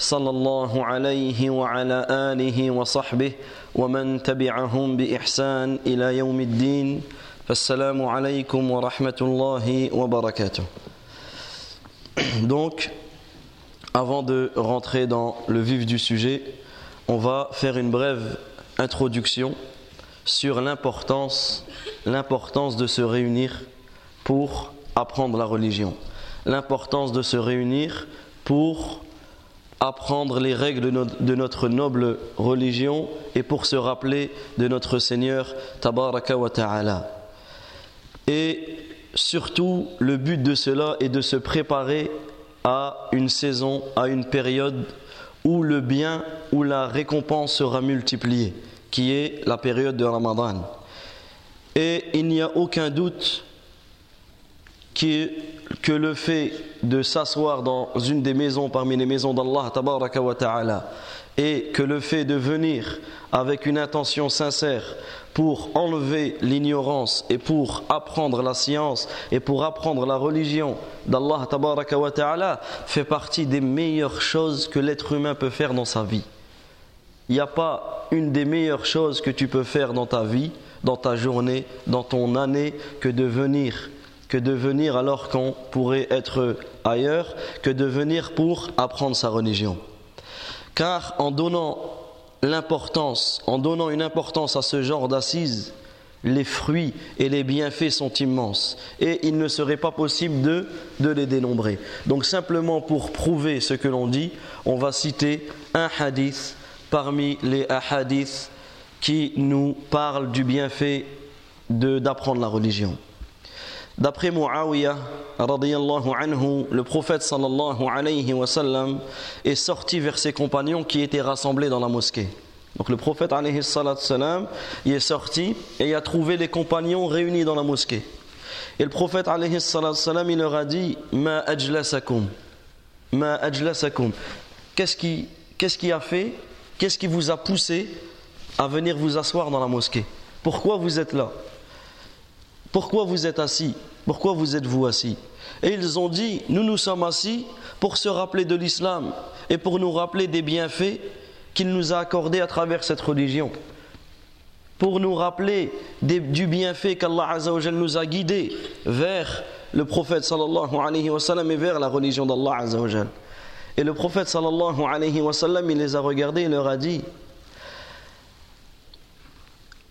صلى الله عليه وعلى آله وصحبه ومن تبعهم بإحسان إلى يوم الدين فالسلام عليكم ورحمة الله وبركاته Donc, avant de rentrer dans le vif du sujet, on va faire une brève introduction sur l'importance, l'importance de se réunir pour apprendre la religion, l'importance de se réunir pour apprendre les règles de notre noble religion et pour se rappeler de notre Seigneur Tabaraka wa Ta'ala. Et surtout, le but de cela est de se préparer à une saison, à une période où le bien, où la récompense sera multipliée, qui est la période de Ramadan. Et il n'y a aucun doute que le fait de s'asseoir dans une des maisons parmi les maisons d'Allah et que le fait de venir avec une intention sincère pour enlever l'ignorance et pour apprendre la science et pour apprendre la religion d'Allah ta'ala fait partie des meilleures choses que l'être humain peut faire dans sa vie. Il n'y a pas une des meilleures choses que tu peux faire dans ta vie, dans ta journée, dans ton année que de venir que de venir alors qu'on pourrait être ailleurs, que de venir pour apprendre sa religion. Car en donnant l'importance, en donnant une importance à ce genre d'assises, les fruits et les bienfaits sont immenses et il ne serait pas possible de, les dénombrer. Donc simplement pour prouver ce que l'on dit, on va citer un hadith parmi les hadiths qui nous parlent du bienfait d'apprendre la religion. D'après Muawiyah, le prophète sallallahu alayhi wa sallam est sorti vers ses compagnons qui étaient rassemblés dans la mosquée. Donc le prophète alayhi sallam, il est sorti et il a trouvé les compagnons réunis dans la mosquée. Et le prophète alayhi sallam, il leur a dit Ma ajlasakum Ma ajlasakum Qu'est-ce qu'est-ce qui a fait Qu'est-ce qui vous a poussé à venir vous asseoir dans la mosquée? Pourquoi vous êtes là? Pourquoi vous êtes assis? Pourquoi vous êtes-vous assis? Et ils ont dit, nous nous sommes assis pour se rappeler de l'islam et pour nous rappeler des bienfaits qu'il nous a accordés à travers cette religion. Pour nous rappeler du bienfait qu'Allah nous a guidés vers le prophète sallallahu alayhi wa sallam et vers la religion d'Allah Et le prophète sallallahu alayhi wa sallam, il les a regardés et leur a dit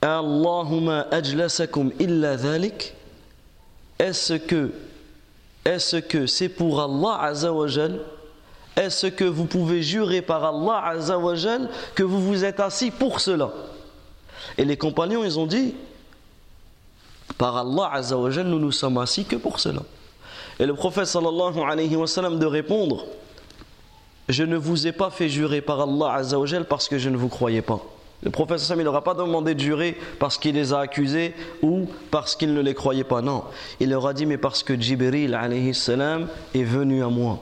Allahumma ajlasakum illa dhalik Est-ce que c'est pour Allah azawajal Est-ce que vous pouvez jurer par Allah azawajal que vous vous êtes assis pour cela? Et les compagnons ils ont dit par Allah azawajal nous nous sommes assis que pour cela. Et le prophète sallallahu alayhi wa sallam de répondre je ne vous ai pas fait jurer par Allah azawajal parce que je ne vous croyais pas. Le prophète Sam, n'aura pas demandé de jurer parce qu'il les a accusés ou parce qu'il ne les croyait pas. Non, il leur a dit mais parce que Jibril alayhi salam est venu à moi.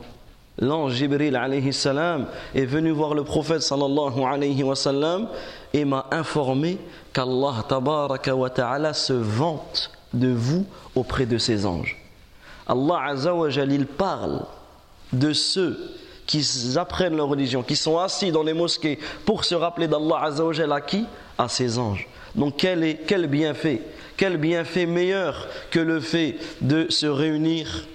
L'ange Jibril alayhi salam est venu voir le prophète sallallahu alayhi et m'a informé qu'Allah tabaraka wa ta'ala se vante de vous auprès de ses anges. Allah azza wa il parle de ceux qui apprennent leur religion, qui sont assis dans les mosquées pour se rappeler d'Allah Azzawajal à qui? À ses anges. Donc quel, est, quel bienfait Quel bienfait meilleur que le fait de se réunir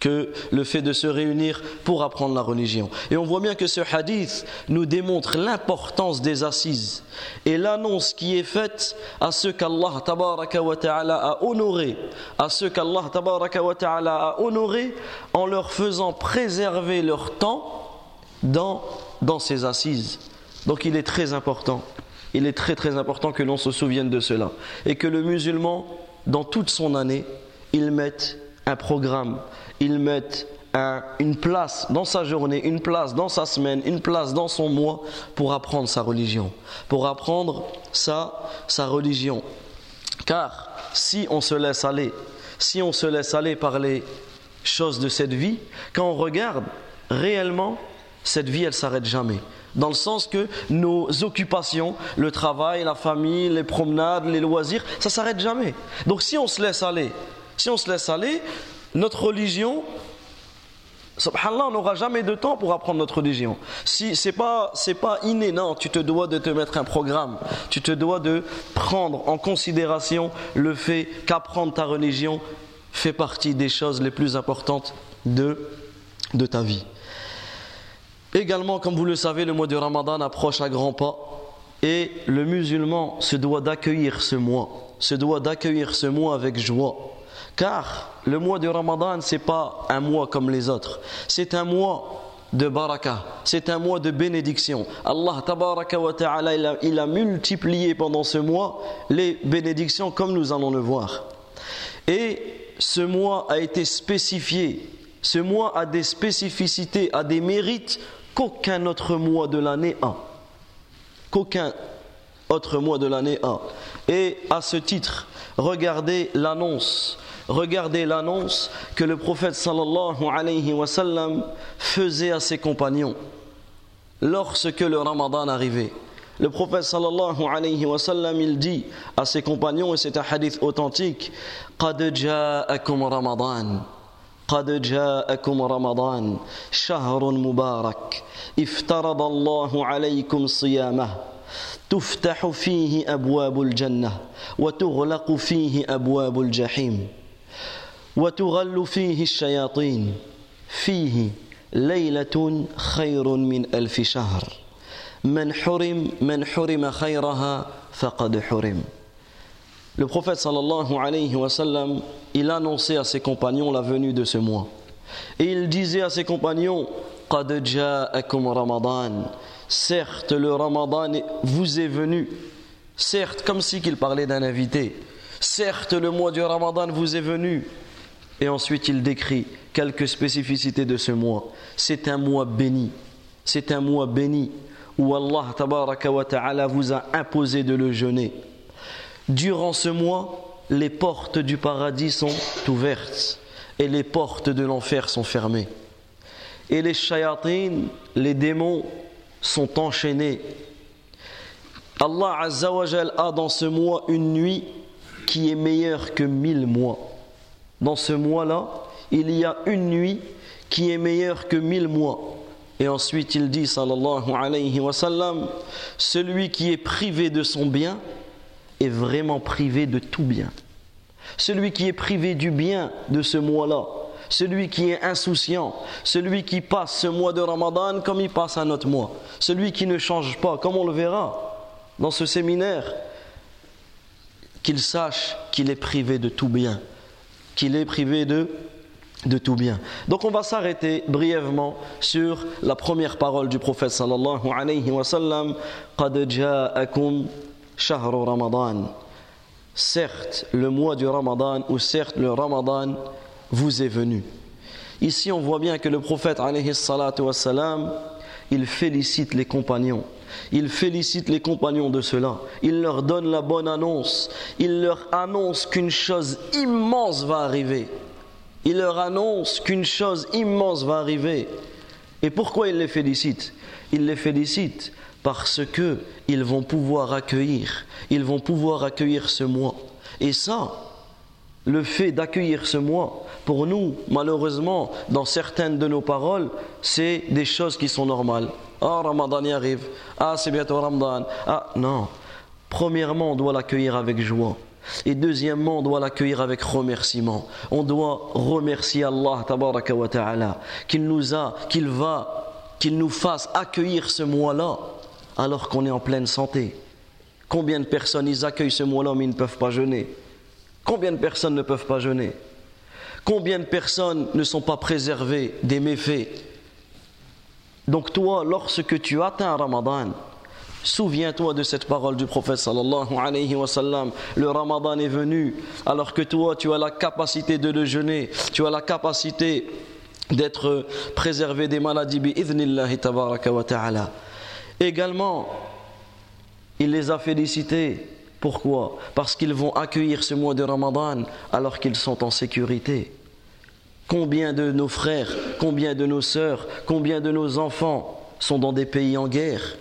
que le fait de se réunir pour apprendre la religion. Et on voit bien que ce hadith nous démontre l'importance des assises et l'annonce qui est faite à ceux qu'Allah a honorés, à ceux qu'Allah a honorés en leur faisant préserver leur temps dans, dans ces assises. Donc il est très important, il est très très important que l'on se souvienne de cela et que le musulman, dans toute son année, il mette un programme, ils mettent une place dans sa journée, une place dans sa semaine, une place dans son mois pour apprendre sa religion, pour apprendre sa, sa religion. Car si on se laisse aller, si on se laisse aller par les choses de cette vie, quand on regarde réellement, cette vie, elle s'arrête jamais. Dans le sens que nos occupations, le travail, la famille, les promenades, les loisirs, ça s'arrête jamais. Donc si on se laisse aller, si on se laisse aller, notre religion, subhanallah, on n'aura jamais de temps pour apprendre notre religion. Si c'est pas c'est pas inné, non, tu te dois de te mettre un programme. Tu te dois de prendre en considération le fait qu'apprendre ta religion fait partie des choses les plus importantes de de ta vie. Également, comme vous le savez, le mois de Ramadan approche à grands pas et le musulman se doit d'accueillir ce mois, se doit d'accueillir ce mois avec joie. Car le mois de Ramadan, ce n'est pas un mois comme les autres, c'est un mois de baraka, c'est un mois de bénédiction. Allah tabaraka wa ta'ala, il a multiplié pendant ce mois les bénédictions comme nous allons le voir. Et ce mois a été spécifié, ce mois a des spécificités, a des mérites qu'aucun autre mois de l'année a. Qu'aucun autre mois de l'année a. Et à ce titre, regardez l'annonce Regardez l'annonce que le prophète sallallahu alayhi wa sallam faisait à ses compagnons lorsque le ramadan arrivait. Le prophète sallallahu alayhi wa sallam, il dit à ses compagnons, et c'est un hadith authentique, قَدْ جَاءَكُمْ رَمَضَانٍ قد جاءكم رمضان شهر مبارك افترض الله عليكم صيامه تفتح فيه ابواب الجنه وتغلق فيه ابواب الجحيم وتغل فيه الشياطين فيه ليله خير من الف شهر من حرم من حرم خيرها فقد حرم Le prophète sallallahu alayhi wa sallam, il annonçait à ses compagnons la venue de ce mois. Et il disait à ses compagnons, Qad ja'akum Ramadan. Certes, le Ramadan vous est venu. Certes, comme si qu'il parlait d'un invité. Certes, le mois du Ramadan vous est venu. Et ensuite, il décrit quelques spécificités de ce mois. C'est un mois béni. C'est un mois béni où Allah vous a imposé de le jeûner. Durant ce mois, les portes du paradis sont ouvertes et les portes de l'enfer sont fermées. Et les shayatines, les démons, sont enchaînés. Allah Azzawajal a dans ce mois une nuit qui est meilleure que mille mois. Dans ce mois-là, il y a une nuit qui est meilleure que mille mois. Et ensuite il dit, sallallahu alayhi wa sallam, celui qui est privé de son bien, est vraiment privé de tout bien. Celui qui est privé du bien de ce mois-là, celui qui est insouciant, celui qui passe ce mois de Ramadan comme il passe un autre mois, celui qui ne change pas, comme on le verra dans ce séminaire, qu'il sache qu'il est privé de tout bien, qu'il est privé de, de tout bien. Donc on va s'arrêter brièvement sur la première parole du prophète sallallahu alayhi wa sallam Qad ja'akum shahru ramadan. Certes, le mois du ramadan ou certes le ramadan vous est venu. Ici on voit bien que le prophète alayhi salatu il félicite les compagnons il félicite les compagnons de cela. Il leur donne la bonne annonce. Il leur annonce qu'une chose immense va arriver. Il leur annonce qu'une chose immense va arriver. Et pourquoi il les félicite Il les félicite parce que ils vont pouvoir accueillir, ils vont pouvoir accueillir ce mois. Et ça, le fait d'accueillir ce mois, pour nous, malheureusement, dans certaines de nos paroles, c'est des choses qui sont normales. Ah, Ramadan y arrive. Ah, c'est bientôt Ramadan. Ah, non. Premièrement, on doit l'accueillir avec joie. Et deuxièmement, on doit l'accueillir avec remerciement. On doit remercier Allah, wa ta'ala, qu'il nous a, qu'il va, qu'il nous fasse accueillir ce mois-là alors qu'on est en pleine santé Combien de personnes ils accueillent ce mois-là mais ils ne peuvent pas jeûner? Combien de personnes ne peuvent pas jeûner? Combien de personnes ne sont pas préservées des méfaits? Donc toi, lorsque tu atteins Ramadan, Souviens-toi de cette parole du prophète sallallahu alayhi wa. Le ramadan est venu alors que toi tu as la capacité de le jeûner, tu as la capacité d'être préservé des maladies Également, il les a félicités. Pourquoi? Parce qu'ils vont accueillir ce mois de Ramadan alors qu'ils sont en sécurité. Combien de nos frères, combien de nos sœurs, combien de nos enfants sont dans des pays en guerre?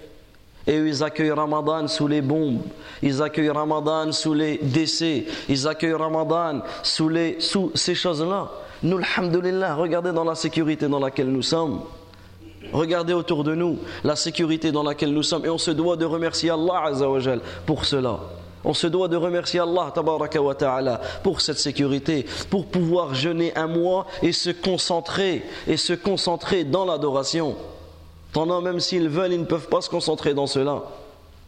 Et ils accueillent Ramadan sous les bombes, ils accueillent Ramadan sous les décès, ils accueillent Ramadan sous, les, sous ces choses-là. Nous, alhamdulillah, regardez dans la sécurité dans laquelle nous sommes. Regardez autour de nous la sécurité dans laquelle nous sommes et on se doit de remercier Allah Azzawajal pour cela. On se doit de remercier Allah pour cette sécurité, pour pouvoir jeûner un mois et se concentrer et se concentrer dans l'adoration. Pendant même s'ils veulent, ils ne peuvent pas se concentrer dans cela.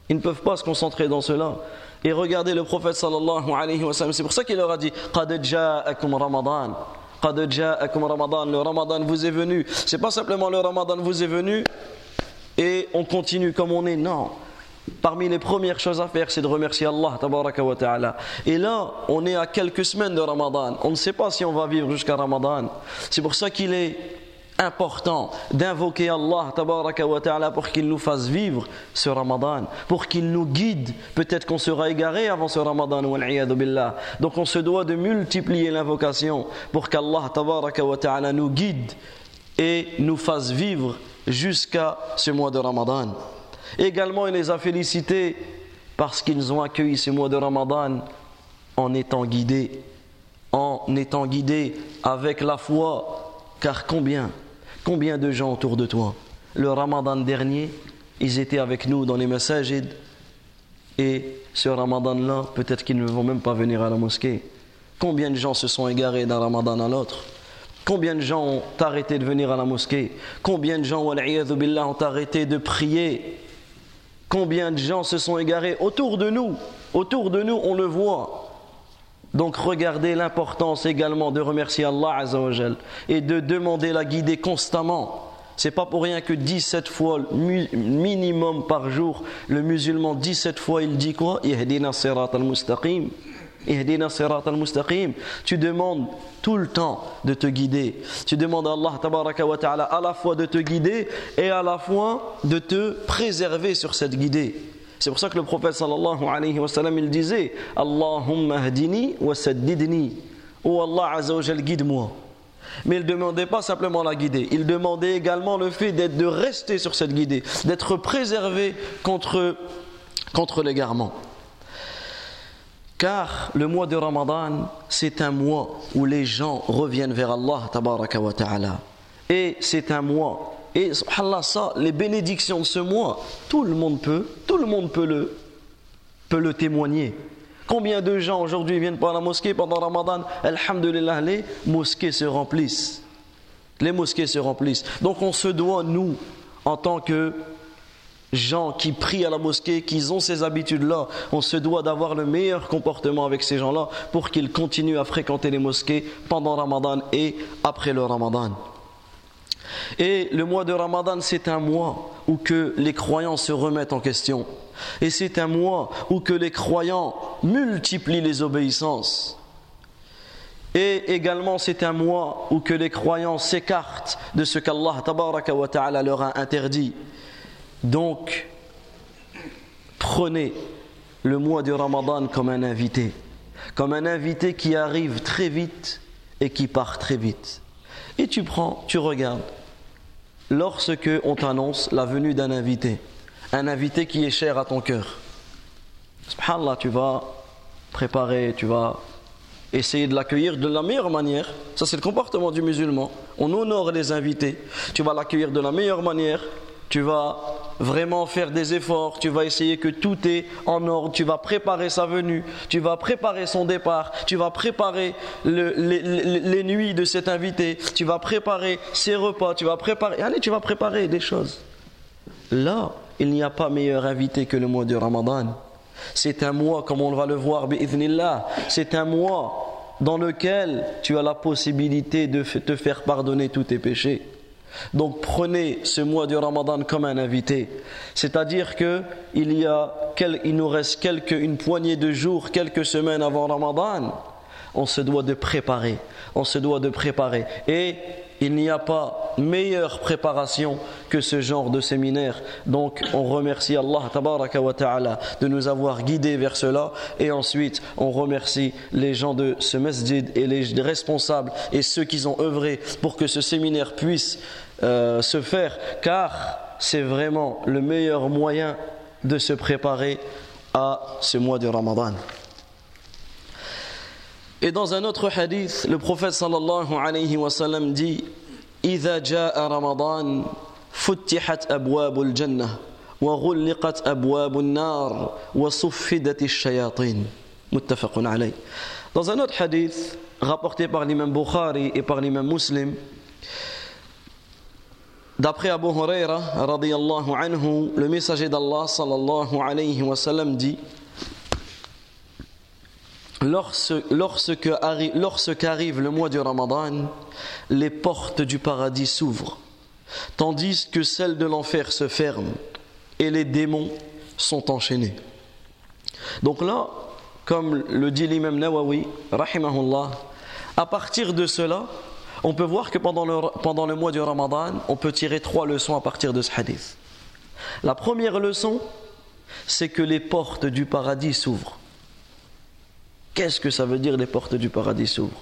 Ils ne peuvent pas se concentrer dans cela. Et regardez le prophète sallallahu alayhi wa c'est pour ça qu'il leur a dit. Qad ja'akum Ramadan. Le Ramadan vous est venu. C'est pas simplement le Ramadan vous est venu et on continue comme on est. Non. Parmi les premières choses à faire, c'est de remercier Allah wa ta'ala. Et là, on est à quelques semaines de Ramadan. On ne sait pas si on va vivre jusqu'à Ramadan. C'est pour ça qu'il est important d'invoquer Allah ta'ala pour qu'il nous fasse vivre ce Ramadan, pour qu'il nous guide. Peut-être qu'on sera égaré avant ce Ramadan, donc on se doit de multiplier l'invocation pour qu'Allah ta'ala nous guide et nous fasse vivre jusqu'à ce mois de Ramadan. Également, il les a félicités parce qu'ils ont accueilli ce mois de Ramadan en étant guidés, en étant guidés avec la foi, car combien Combien de gens autour de toi Le ramadan dernier, ils étaient avec nous dans les messages et ce ramadan-là, peut-être qu'ils ne vont même pas venir à la mosquée. Combien de gens se sont égarés d'un ramadan à l'autre? Combien de gens ont arrêté de venir à la mosquée? Combien de gens, billah, ont arrêté de prier? Combien de gens se sont égarés autour de nous Autour de nous, on le voit. Donc regardez l'importance également de remercier Allah Azzawajal et de demander la guider constamment. C'est pas pour rien que 17 fois minimum par jour, le musulman 17 fois il dit quoi? Al-mustaqim. al-mustaqim. Tu demandes tout le temps de te guider. Tu demandes à Allah tabaraka wa ta'ala à la fois de te guider et à la fois de te préserver sur cette guidée. C'est pour ça que le prophète sallallahu alayhi wa sallam il disait Allahumma hadini wa saddidni. Oh Allah azza guide-moi. Mais il ne demandait pas simplement la guider, il demandait également le fait d'être de rester sur cette guidée, d'être préservé contre, contre l'égarement. Car le mois de Ramadan, c'est un mois où les gens reviennent vers Allah. Et c'est un mois et subhanallah, ça, les bénédictions de ce mois, tout le monde peut, tout le monde peut le, peut le témoigner. Combien de gens aujourd'hui viennent par la mosquée pendant Ramadan? Alhamdulillah, les mosquées se remplissent. Les mosquées se remplissent. Donc on se doit, nous, en tant que gens qui prient à la mosquée, qui ont ces habitudes-là, on se doit d'avoir le meilleur comportement avec ces gens-là pour qu'ils continuent à fréquenter les mosquées pendant Ramadan et après le Ramadan. Et le mois de Ramadan, c'est un mois où que les croyants se remettent en question. Et c'est un mois où que les croyants multiplient les obéissances. Et également, c'est un mois où que les croyants s'écartent de ce qu'Allah leur a interdit. Donc, prenez le mois de Ramadan comme un invité, comme un invité qui arrive très vite et qui part très vite. Et tu prends, tu regardes, lorsque on t'annonce la venue d'un invité, un invité qui est cher à ton cœur. Subhanallah, tu vas préparer, tu vas essayer de l'accueillir de la meilleure manière. Ça, c'est le comportement du musulman. On honore les invités. Tu vas l'accueillir de la meilleure manière. Tu vas vraiment faire des efforts, tu vas essayer que tout est en ordre, tu vas préparer sa venue, tu vas préparer son départ, tu vas préparer les, nuits de cet invité, tu vas préparer ses repas, tu vas préparer, allez, tu vas préparer des choses. Là, il n'y a pas meilleur invité que le mois de Ramadan. C'est un mois, comme on va le voir, c'est un mois dans lequel tu as la possibilité de te faire pardonner tous tes péchés. Donc prenez ce mois du Ramadan comme un invité. C'est-à-dire que il y a il nous reste quelques, une poignée de jours, quelques semaines avant Ramadan. On se doit de préparer. On se doit de préparer. Et il n'y a pas meilleure préparation que ce genre de séminaire. Donc on remercie Allah ta'ala de nous avoir guidés vers cela et ensuite on remercie les gens de ce masjid et les responsables et ceux qui ont œuvré pour que ce séminaire puisse euh, se faire car c'est vraiment le meilleur moyen de se préparer à ce mois de Ramadan. Et dans un autre hadith, le prophète sallallahu alayhi wa sallam dit إذا جاء رمضان فتحت أبواب الجنة وغلقت أبواب النار وصفدت الشياطين متفق عليه Dans un autre hadith rapporté par l'imam Bukhari et par l'imam Muslim D'après Abu Huraira radiyallahu anhu, le messager d'Allah sallallahu alayhi wa sallam dit Lorsque, arrive le mois du Ramadan, les portes du paradis s'ouvrent, tandis que celles de l'enfer se ferment et les démons sont enchaînés. Donc là, comme le dit l'imam Nawawi, rahimahullah, à partir de cela, on peut voir que pendant le, pendant le mois du Ramadan, on peut tirer trois leçons à partir de ce hadith. La première leçon, c'est que les portes du paradis s'ouvrent. Qu'est-ce que ça veut dire les portes du paradis s'ouvrent?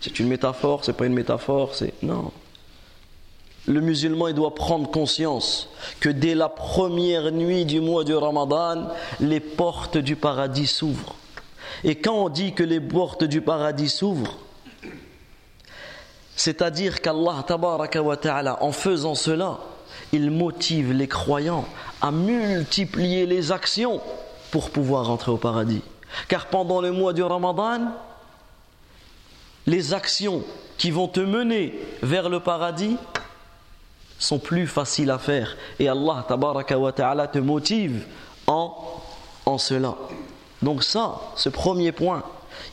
C'est une métaphore, c'est pas une métaphore, c'est non. Le musulman il doit prendre conscience que dès la première nuit du mois du Ramadan, les portes du paradis s'ouvrent. Et quand on dit que les portes du paradis s'ouvrent, c'est-à-dire qu'Allah en faisant cela, il motive les croyants à multiplier les actions pour pouvoir entrer au paradis. Car pendant le mois du Ramadan, les actions qui vont te mener vers le paradis sont plus faciles à faire. Et Allah te motive en, en cela. Donc ça, ce premier point,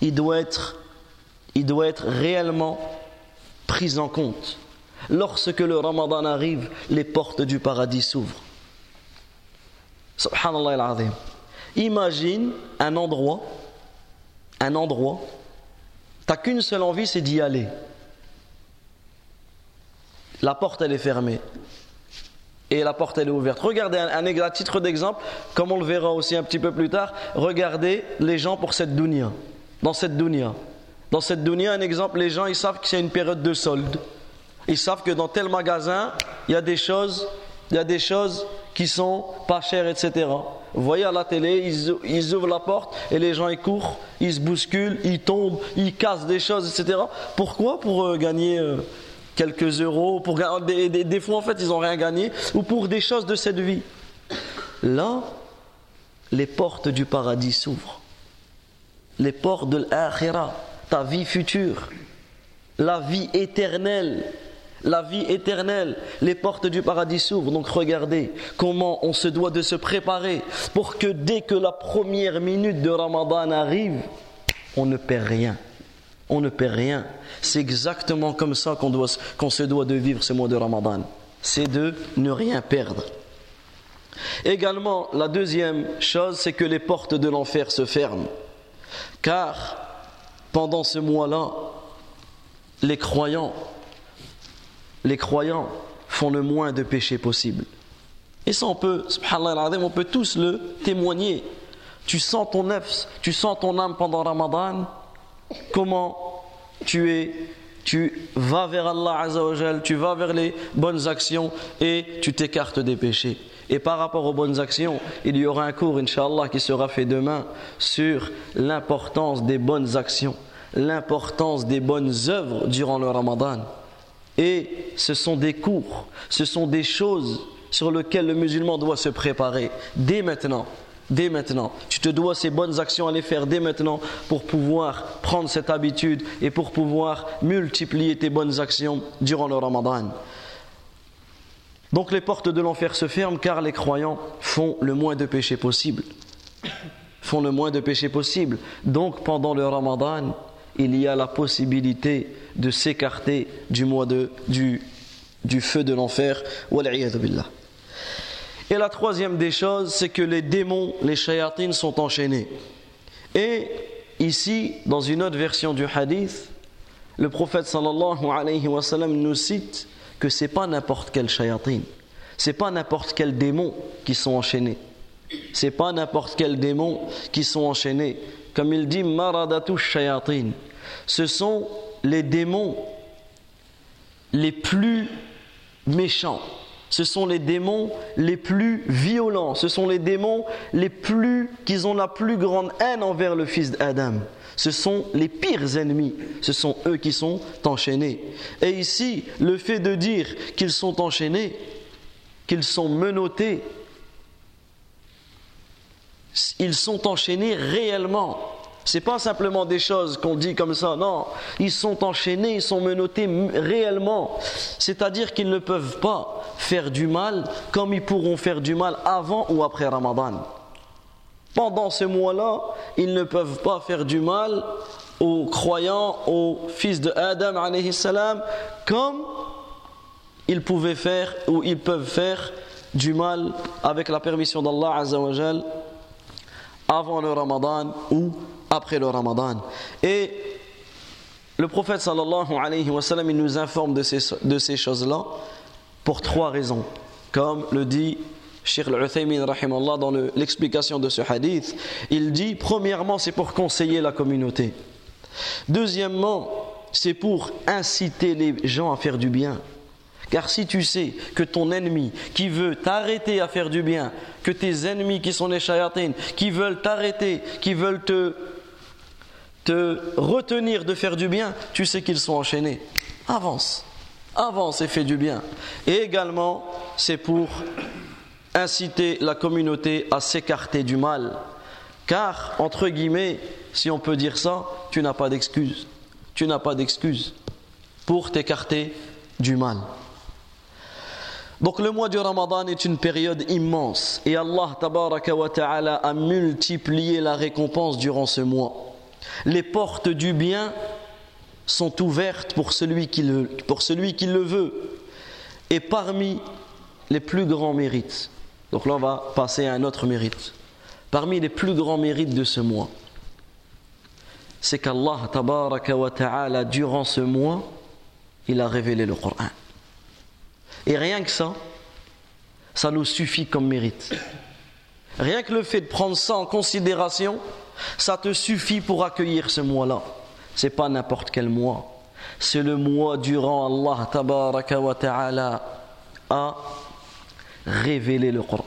il doit être, il doit être réellement pris en compte. Lorsque le Ramadan arrive, les portes du paradis s'ouvrent. Subhanallah al-Azim. Imagine un endroit, un endroit, t'as qu'une seule envie, c'est d'y aller. La porte, elle est fermée. Et la porte, elle est ouverte. Regardez, un, un titre d'exemple, comme on le verra aussi un petit peu plus tard, regardez les gens pour cette dunya. Dans cette dunya. Dans cette dunya, un exemple, les gens, ils savent que c'est une période de solde. Ils savent que dans tel magasin, il y a des choses, il y a des choses qui sont pas chères, etc. Vous voyez à la télé, ils, ouvrent la porte et les gens ils courent, ils se bousculent, ils tombent, ils cassent des choses, etc. Pourquoi Pour euh, gagner euh, quelques euros, pour des, des, fois en fait ils n'ont rien gagné, ou pour des choses de cette vie? Là, les portes du paradis s'ouvrent. Les portes de l'akhira, ta vie future, la vie éternelle la vie éternelle, les portes du paradis s'ouvrent. Donc regardez comment on se doit de se préparer pour que dès que la première minute de Ramadan arrive, on ne perd rien. On ne perd rien. C'est exactement comme ça qu'on se doit de vivre ce mois de Ramadan. C'est de ne rien perdre. Également, la deuxième chose, c'est que les portes de l'enfer se ferment. Car pendant ce mois-là, les croyants les croyants font le moins de péchés possible. Et ça, on peut, on peut tous le témoigner. Tu sens ton nefs, tu sens ton âme pendant Ramadan, comment tu es, tu vas vers Allah Azzawajal, tu vas vers les bonnes actions et tu t'écartes des péchés. Et par rapport aux bonnes actions, il y aura un cours, Inch'Allah, qui sera fait demain sur l'importance des bonnes actions, l'importance des bonnes œuvres durant le Ramadan. Et ce sont des cours, ce sont des choses sur lesquelles le musulman doit se préparer dès maintenant. Dès maintenant, tu te dois ces bonnes actions à les faire dès maintenant pour pouvoir prendre cette habitude et pour pouvoir multiplier tes bonnes actions durant le Ramadan. Donc les portes de l'enfer se ferment car les croyants font le moins de péchés possible. Font le moins de péchés possible. Donc pendant le Ramadan, il y a la possibilité de s'écarter du, du, feu de l'enfer. Et la troisième des choses, c'est que les démons, les shayatines sont enchaînés. Et ici, dans une autre version du hadith, le prophète sallallahu alayhi nous cite que c'est pas n'importe quel shayatin, c'est pas n'importe quel démon qui sont enchaînés. C'est pas n'importe quel démon qui sont enchaînés. Comme il dit maradatu shayatin. Ce sont les démons les plus méchants. Ce sont les démons les plus violents. Ce sont les démons les plus qui ont la plus grande haine envers le fils d'Adam. Ce sont les pires ennemis. Ce sont eux qui sont enchaînés. Et ici, le fait de dire qu'ils sont enchaînés, qu'ils sont menottés, ils sont enchaînés réellement. C'est pas simplement des choses qu'on dit comme ça, non. Ils sont enchaînés, ils sont menottés réellement. C'est-à-dire qu'ils ne peuvent pas faire du mal comme ils pourront faire du mal avant ou après Ramadan. Pendant ce mois-là, ils ne peuvent pas faire du mal aux croyants, aux fils de Adam salam, comme ils pouvaient faire ou ils peuvent faire du mal avec la permission d'Allah avant le Ramadan ou après le Ramadan. Et le prophète sallallahu alayhi wa sallam, il nous informe de ces, de ces choses-là pour trois raisons. Comme le dit Sheikh Al-Uthaymin dans l'explication de ce hadith, il dit premièrement, c'est pour conseiller la communauté. Deuxièmement, c'est pour inciter les gens à faire du bien. Car si tu sais que ton ennemi qui veut t'arrêter à faire du bien, que tes ennemis qui sont les shayatines, qui veulent t'arrêter, qui veulent te, te retenir de faire du bien, tu sais qu'ils sont enchaînés. Avance, avance et fais du bien. Et également, c'est pour inciter la communauté à s'écarter du mal. Car, entre guillemets, si on peut dire ça, tu n'as pas d'excuse. Tu n'as pas d'excuse pour t'écarter du mal. Donc le mois du Ramadan est une période immense et Allah a multiplié la récompense durant ce mois. Les portes du bien sont ouvertes pour celui qui le, veut. Et parmi les plus grands mérites, donc là on va passer à un autre mérite, parmi les plus grands mérites de ce mois, c'est qu'Allah wa ta'ala durant ce mois, il a révélé le Coran. Et rien que ça, ça nous suffit comme mérite. Rien que le fait de prendre ça en considération, ça te suffit pour accueillir ce mois-là. C'est pas n'importe quel mois. C'est le mois durant Allah tabaraka wa ta'ala a révélé le Coran.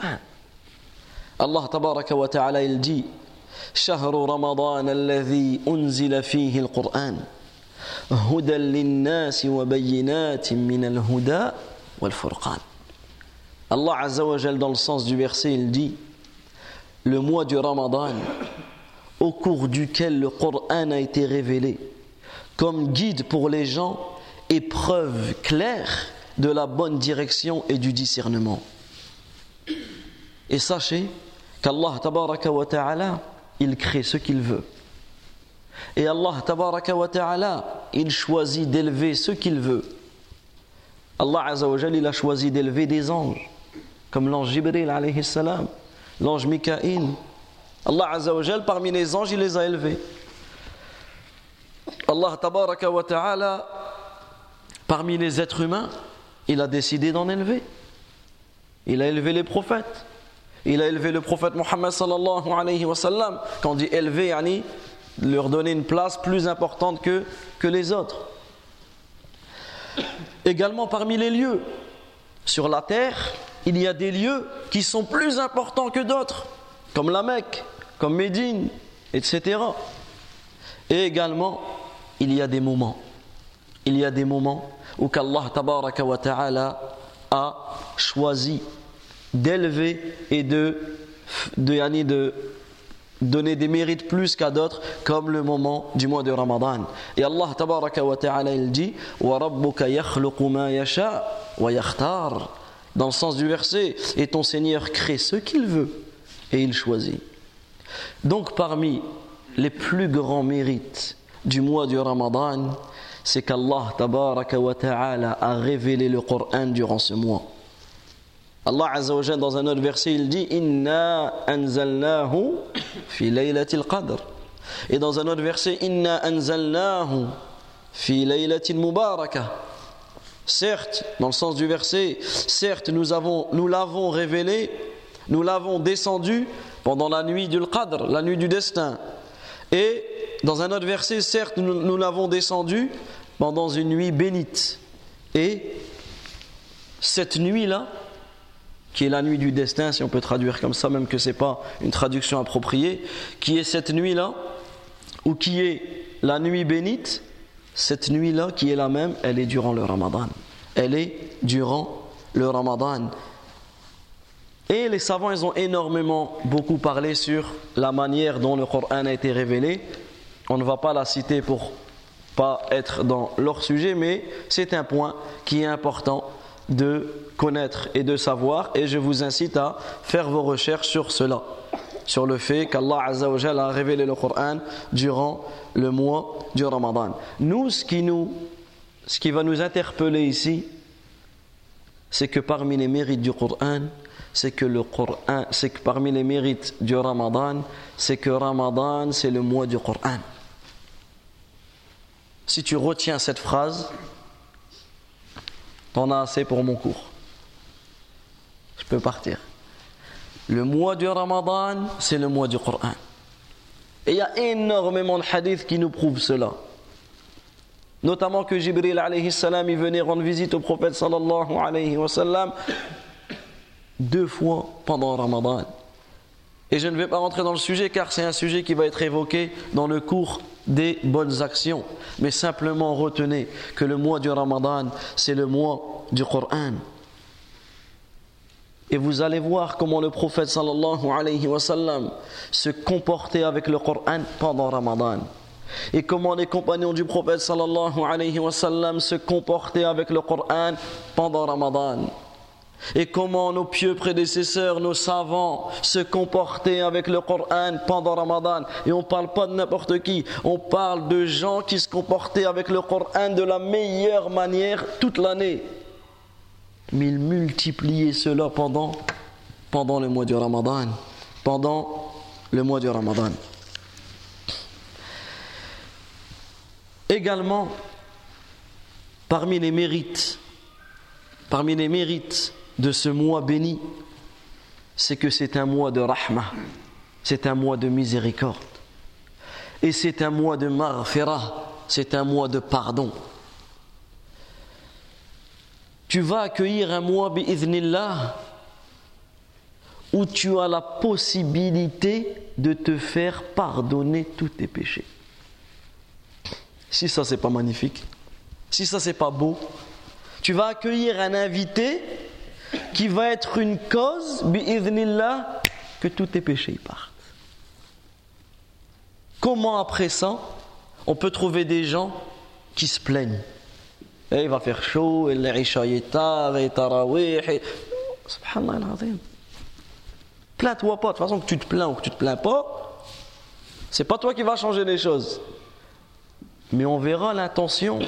Allah tabaraka wa ta'ala il dit شهر رمضان الذي أنزل فيه القرآن هدى للناس وبينات من الهدى Allah Azzawajal, dans le sens du verset, il dit Le mois du Ramadan, au cours duquel le Coran a été révélé, comme guide pour les gens et preuve claire de la bonne direction et du discernement. Et sachez qu'Allah wa ta'ala, il crée ce qu'il veut. Et Allah wa ta'ala, il choisit d'élever ce qu'il veut. Allah a choisi d'élever des anges, comme l'ange Jibril l'ange Mikaïl. Allah Azzawajal, parmi les anges, il les a élevés. Allah tabaraka wa ta'ala, parmi les êtres humains, il a décidé d'en élever. Il a élevé les prophètes. Il a élevé le prophète Mohammed sallallahu alayhi wa sallam. Quand on dit élever, yani, leur donner une place plus importante que, que les autres. Également parmi les lieux. Sur la terre, il y a des lieux qui sont plus importants que d'autres, comme la Mecque, comme Médine, etc. Et également, il y a des moments. Il y a des moments où qu'Allah ta'ala a choisi d'élever et de, de, de donner des mérites plus qu'à d'autres, comme le moment du mois de Ramadan. Et Allah tabaraka ta'ala dit wa yasha wa dans le sens du verset et ton Seigneur crée ce qu'il veut et il choisit. Donc parmi les plus grands mérites du mois du Ramadan, c'est qu'Allah ta'ala a révélé le Coran durant ce mois. Allah Azza dans un autre verset, il dit Inna anzalnahu fi laylatil qadr. Et dans un autre verset, Inna anzalnahu fi laylatin mubarakah. Certes, dans le sens du verset, certes nous nous l'avons révélé, nous l'avons descendu pendant la nuit du Qadr, la nuit du destin. Et dans un autre verset, certes nous, nous l'avons descendu pendant une nuit bénite. Et cette nuit-là, qui est la nuit du destin, si on peut traduire comme ça, même que ce n'est pas une traduction appropriée, qui est cette nuit-là, ou qui est la nuit bénite, cette nuit-là qui est la même, elle est durant le ramadan. Elle est durant le ramadan. Et les savants, ils ont énormément beaucoup parlé sur la manière dont le Coran a été révélé. On ne va pas la citer pour pas être dans leur sujet, mais c'est un point qui est important de connaître et de savoir et je vous incite à faire vos recherches sur cela sur le fait qu'Allah a révélé le Coran durant le mois du Ramadan. Nous, ce qui, nous, ce qui va nous interpeller ici, c'est que parmi les mérites du Coran, c'est que le Coran, c'est que parmi les mérites du Ramadan, c'est que Ramadan, c'est le mois du Coran. Si tu retiens cette phrase, t'en as assez pour mon cours. Je peux partir. Le mois du Ramadan, c'est le mois du Coran. Et il y a énormément de hadiths qui nous prouvent cela. Notamment que Jibril alayhi salam il venait rendre visite au prophète sallallahu alayhi wa sallam deux fois pendant Ramadan. Et je ne vais pas rentrer dans le sujet car c'est un sujet qui va être évoqué dans le cours des bonnes actions. Mais simplement retenez que le mois du Ramadan, c'est le mois du Coran. Et vous allez voir comment le prophète sallallahu alayhi wa sallam se comportait avec le Coran pendant Ramadan. Et comment les compagnons du prophète sallallahu alayhi wa sallam se comportaient avec le Coran pendant Ramadan. Et comment nos pieux prédécesseurs, nos savants, se comportaient avec le Coran pendant Ramadan. Et on ne parle pas de n'importe qui, on parle de gens qui se comportaient avec le Coran de la meilleure manière toute l'année mais il multipliait cela pendant, pendant le mois du Ramadan. Pendant le mois du Ramadan. Également, parmi les mérites, parmi les mérites de ce mois béni, c'est que c'est un mois de rahma, c'est un mois de miséricorde, et c'est un mois de marfira, c'est un mois de pardon tu vas accueillir un mois bi'idhnillah où tu as la possibilité de te faire pardonner tous tes péchés. Si ça c'est pas magnifique, si ça c'est pas beau, tu vas accueillir un invité qui va être une cause bi'idhnillah que tous tes péchés partent. Comment après ça, on peut trouver des gens qui se plaignent et il va faire chaud, et l'Isha est tard, et Tarawih. Et... Subhanallah al Plains-toi pas. De toute façon, que tu te plains ou que tu te plains pas, c'est pas toi qui vas changer les choses. Mais on verra l'intention.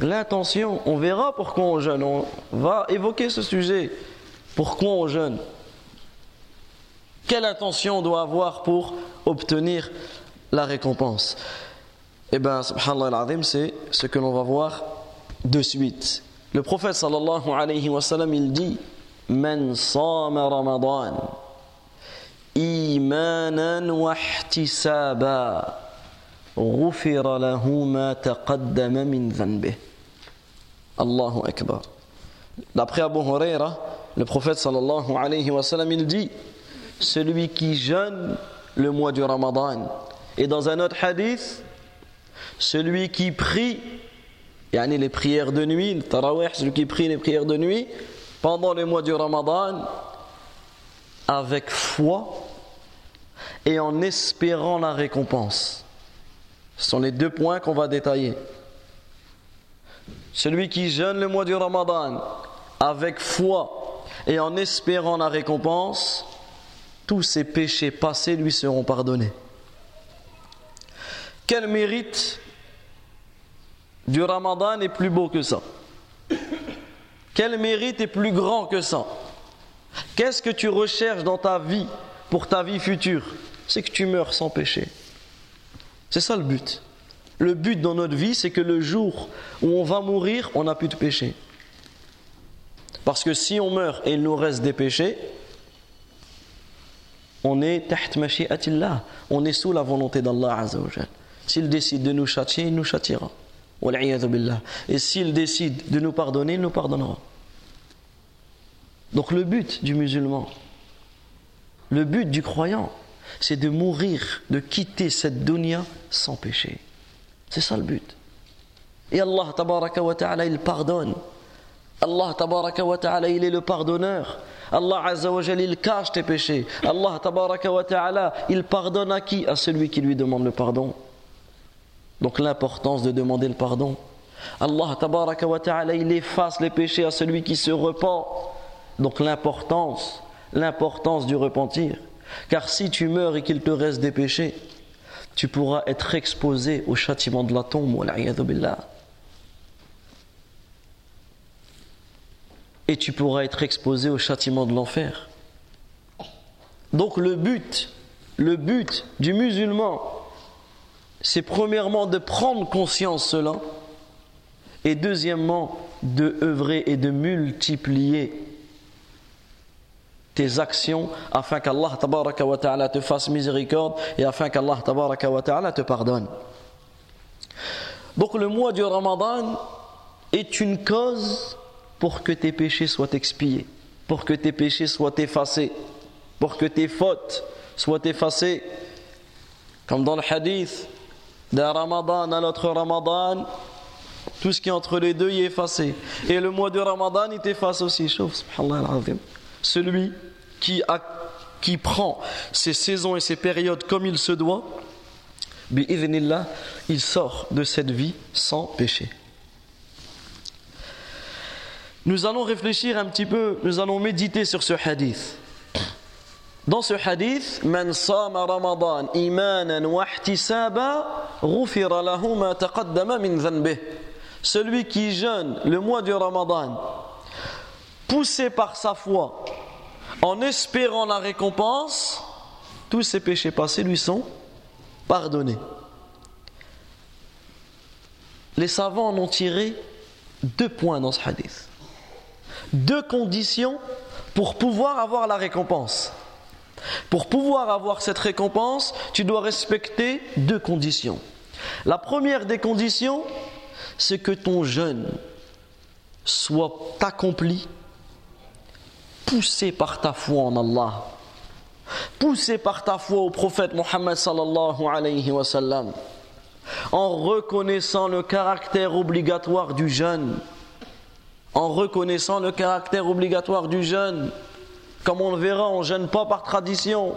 L'intention, on verra pourquoi on jeûne, on va évoquer ce sujet. Pourquoi on jeûne? Quelle intention on doit avoir pour obtenir la récompense? Eh bien, subhanallah al c'est ce que l'on va voir de suite. Le prophète sallallahu alayhi wa sallam, il dit Man sama ramadan imanan wa ihtisaba ghufira lahu ma taqaddama min dhanbihi Allahu Akbar D'après Abu Huraira, le prophète sallallahu alayhi wa sallam, il dit Celui qui jeûne le mois du Ramadan. Et dans un autre hadith, celui qui prie yani les prières de nuit, le tarawih, celui qui prie les prières de nuit, pendant le mois du Ramadan, avec foi et en espérant la récompense. Ce sont les deux points qu'on va détailler. Celui qui jeûne le mois du Ramadan avec foi et en espérant la récompense, tous ses péchés passés lui seront pardonnés. Quel mérite du Ramadan est plus beau que ça? Quel mérite est plus grand que ça? Qu'est-ce que tu recherches dans ta vie pour ta vie future? C'est que tu meurs sans péché. C'est ça le but. Le but dans notre vie, c'est que le jour où on va mourir, on n'a plus de péché. Parce que si on meurt et il nous reste des péchés, on est on est sous la volonté d'Allah S'il décide de nous châtier, il nous châtiera. Et s'il décide de nous pardonner, il nous pardonnera. Donc le but du musulman, le but du croyant, c'est de mourir, de quitter cette dunya sans péché. C'est ça le but. Et Allah tabaraka wa ta'ala, il pardonne. Allah tabaraka wa ta'ala, il est le pardonneur. Allah azza il cache tes péchés. Allah tabaraka wa ta'ala, il pardonne à qui? À celui qui lui demande le pardon. Donc l'importance de demander le pardon. Allah tabaraka wa ta'ala, il efface les péchés à celui qui se repent. Donc l'importance, l'importance du repentir. Car si tu meurs et qu'il te reste des péchés, tu pourras être exposé au châtiment de la tombe. Et tu pourras être exposé au châtiment de l'enfer. Donc le but, le but du musulman, c'est premièrement de prendre conscience cela, et deuxièmement de œuvrer et de multiplier tes actions afin qu'Allah ta'ala te fasse miséricorde et afin qu'Allah ta'ala te pardonne. Donc le mois du Ramadan est une cause pour que tes péchés soient expiés, pour que tes péchés soient effacés, pour que tes fautes soient effacées. Comme dans le hadith, d'un Ramadan à l'autre Ramadan, tout ce qui est entre les deux est effacé. Et le mois du Ramadan, il t'efface aussi. Celui qui, qui prend ses saisons et ses périodes comme il se doit, il sort de cette vie sans péché. Nous allons réfléchir un petit peu, nous allons méditer sur ce hadith. Dans ce hadith, Man sama Ramadan imanan wa ihtisaba. Celui qui jeûne le mois du Ramadan, poussé par sa foi, en espérant la récompense, tous ses péchés passés lui sont pardonnés. Les savants en ont tiré deux points dans ce hadith. Deux conditions pour pouvoir avoir la récompense. Pour pouvoir avoir cette récompense, tu dois respecter deux conditions. La première des conditions, c'est que ton jeûne soit accompli, poussé par ta foi en Allah, poussé par ta foi au prophète Mohammed sallallahu alayhi wa sallam, en reconnaissant le caractère obligatoire du jeûne, en reconnaissant le caractère obligatoire du jeûne, comme on le verra, on ne jeûne pas par tradition,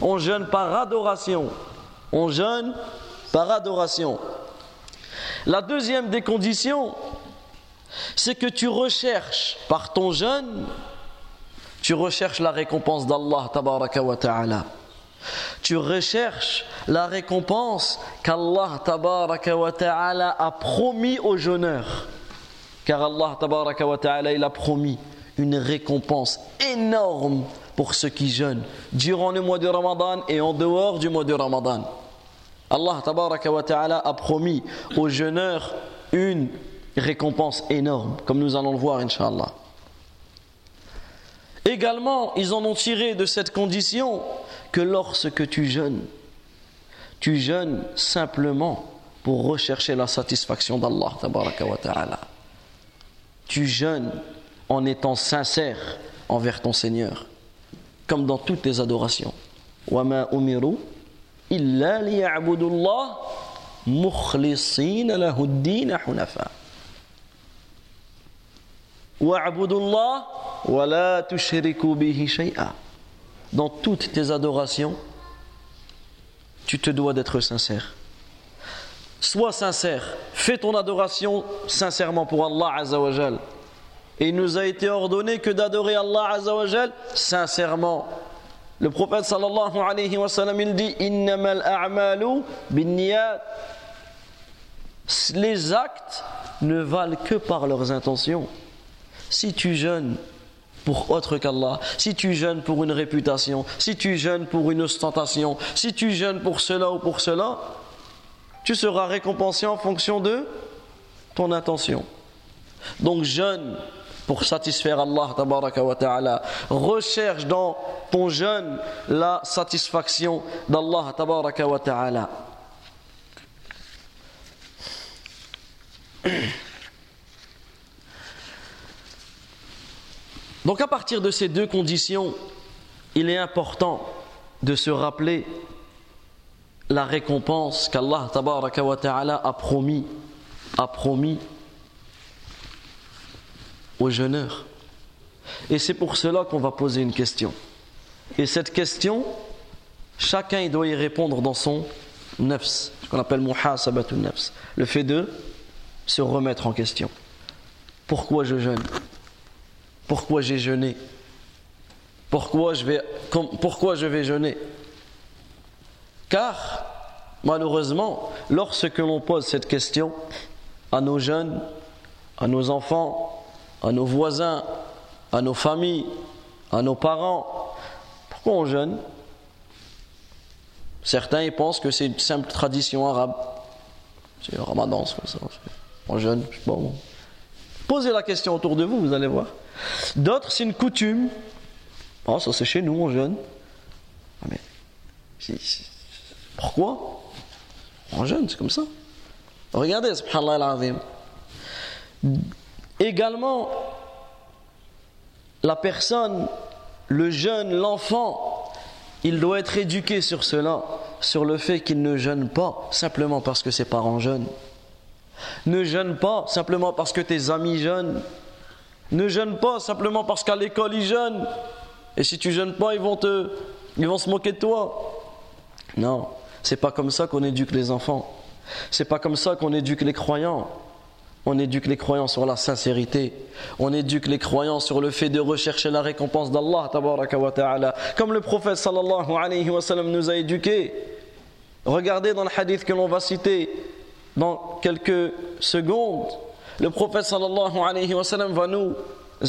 on jeûne par adoration. On jeûne par adoration. La deuxième des conditions, c'est que tu recherches par ton jeûne, tu recherches la récompense d'Allah tabaraka wa ta'ala. Tu recherches la récompense qu'Allah tabaraka wa ta'ala a promis aux jeûneurs. Car Allah tabaraka wa ta'ala il a promis une récompense énorme pour ceux qui jeûnent durant le mois de Ramadan et en dehors du mois de Ramadan. Allah wa ta'ala a promis aux jeûneurs une récompense énorme, comme nous allons le voir, Inch'Allah. Également, ils en ont tiré de cette condition que lorsque tu jeûnes, tu jeûnes simplement pour rechercher la satisfaction d'Allah. Tu jeûnes en étant sincère envers ton Seigneur, comme dans toutes tes adorations. وَمَا أُمِرُوا إِلَّا لِيَعْبُدُوا اللَّهِ مُخْلِصِينَ لَهُ الدِّينَ حُنَفًا Dans toutes tes adorations, tu te dois d'être sincère. Sois sincère, fais ton adoration sincèrement pour Allah Azzawajal. Et il nous a été ordonné que d'adorer Allah Azzawajal sincèrement. Le prophète sallallahu alayhi wa sallam il dit. Les actes ne valent que par leurs intentions. Si tu jeûnes pour autre qu'Allah, si tu jeûnes pour une réputation, si tu jeûnes pour une ostentation, si tu jeûnes pour cela ou pour cela, tu seras récompensé en fonction de ton intention. Donc jeûne pour satisfaire Allah wa ta'ala. Recherche dans ton jeûne la satisfaction d'Allah wa ta'ala. Donc à partir de ces deux conditions, il est important de se rappeler la récompense qu'Allah a promis, a promis aux jeûneurs. Et c'est pour cela qu'on va poser une question. Et cette question, chacun doit y répondre dans son nefs, ce qu'on appelle muhasabatun nefs, le fait de se remettre en question. Pourquoi je jeûne? Pourquoi j'ai jeûné? Pourquoi je vais, jeûner? Car, malheureusement, lorsque l'on pose cette question à nos jeunes, à nos enfants, à nos voisins, à nos familles, à nos parents, pourquoi on jeûne? Certains ils pensent que c'est une simple tradition arabe. C'est le ramadan, c'est comme ça. On jeûne, je sais pas. Posez la question autour de vous, vous allez voir. D'autres, c'est une coutume Oh, ça c'est chez nous, on jeûne. Ah, mais, pourquoi? On jeûne, c'est comme ça. Regardez, subhanallah al Également, la personne, le jeune, l'enfant, il doit être éduqué sur cela, sur le fait qu'il ne jeûne pas simplement parce que ses parents jeûnent. Ne jeûne pas simplement parce que tes amis jeûnent. Ne jeûne pas simplement parce qu'à l'école ils jeûnent. Et si tu jeûnes pas, ils vont te, ils vont se moquer de toi. Non, c'est pas comme ça qu'on éduque les enfants. C'est pas comme ça qu'on éduque les croyants. On éduque les croyants sur la sincérité. On éduque les croyants sur le fait de rechercher la récompense d'Allah, comme le prophète sallallahu alayhi wa nous a éduqués. Regardez dans le hadith que l'on va citer dans quelques secondes. Le prophète sallallahu alayhi wa sallam va nous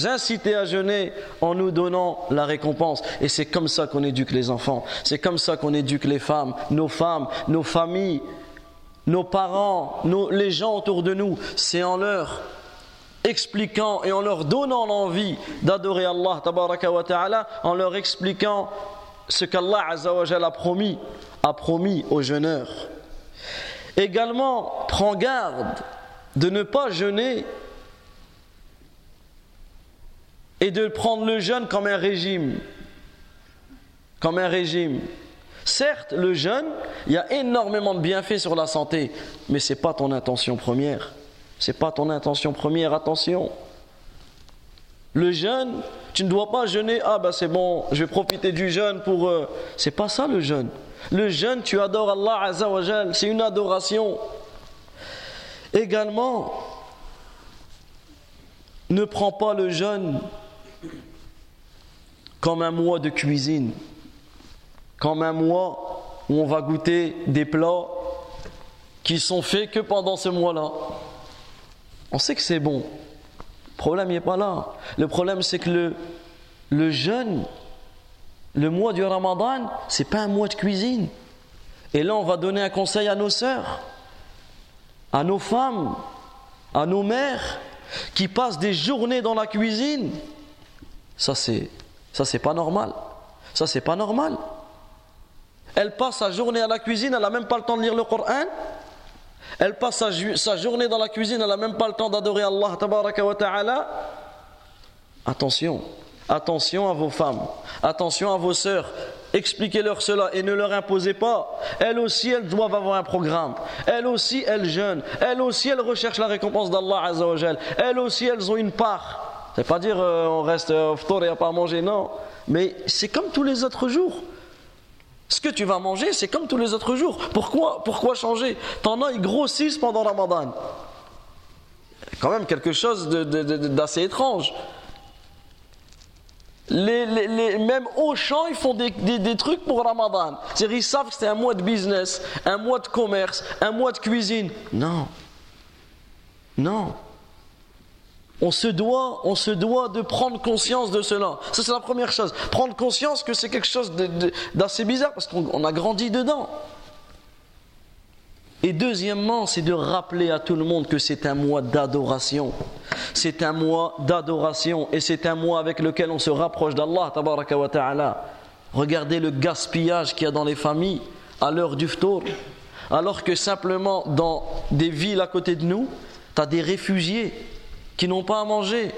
inciter à jeûner en nous donnant la récompense. Et c'est comme ça qu'on éduque les enfants. C'est comme ça qu'on éduque les femmes, nos femmes, nos familles, nos parents, les gens autour de nous. C'est en leur expliquant et en leur donnant l'envie d'adorer Allah ta'ala, en leur expliquant ce qu'Allah a promis, a promis aux jeûneurs. Également, prends garde de ne pas jeûner et de prendre le jeûne comme un régime. Comme un régime. Certes, le jeûne, il y a énormément de bienfaits sur la santé, mais ce n'est pas ton intention première. Ce n'est pas ton intention première, attention. Le jeûne, tu ne dois pas jeûner, ah ben c'est bon, je vais profiter du jeûne pour... Euh... C'est pas ça le jeûne. Le jeûne, tu adores Allah c'est une adoration. Également, ne prends pas le jeûne comme un mois de cuisine, comme un mois où on va goûter des plats qui sont faits que pendant ce mois-là. On sait que c'est bon. Le problème n'est pas là. Le problème c'est que le, jeûne, le mois du Ramadan, c'est pas un mois de cuisine. Et là, on va donner un conseil à nos sœurs, à nos femmes, à nos mères qui passent des journées dans la cuisine. Ça, c'est ça, c'est pas normal. Ça, c'est pas normal. Elle passe sa journée à la cuisine, elle n'a même pas le temps de lire le Coran. Elle passe sa, journée dans la cuisine, elle n'a même pas le temps d'adorer Allah. Ta'ala. Attention, attention à vos femmes, attention à vos sœurs. Expliquez-leur cela et ne leur imposez pas. Elles aussi, elles doivent avoir un programme. Elles aussi, elles jeûnent. Elles aussi, elles recherchent la récompense d'Allah Elles aussi, elles ont une part. C'est pas dire euh, on reste euh, et à pas manger, non. Mais c'est comme tous les autres jours. Ce que tu vas manger, c'est comme tous les autres jours. Pourquoi, pourquoi changer? T'en as, ils grossissent pendant Ramadan. Quand même quelque chose d'assez étrange. Les, les, même Auchan, ils font des, des trucs pour Ramadan. C'est-à-dire, ils savent que c'est un mois de business, un mois de commerce, un mois de cuisine. Non. Non. On se doit, on se doit de prendre conscience de cela. Ça, c'est la première chose. Prendre conscience que c'est quelque chose d'assez bizarre parce qu'on a grandi dedans. Et deuxièmement, c'est de rappeler à tout le monde que c'est un mois d'adoration. C'est un mois d'adoration et c'est un mois avec lequel on se rapproche d'Allah. Regardez le gaspillage qu'il y a dans les familles à l'heure du ftour. Alors que simplement dans des villes à côté de nous, tu as des réfugiés qui n'ont pas à manger.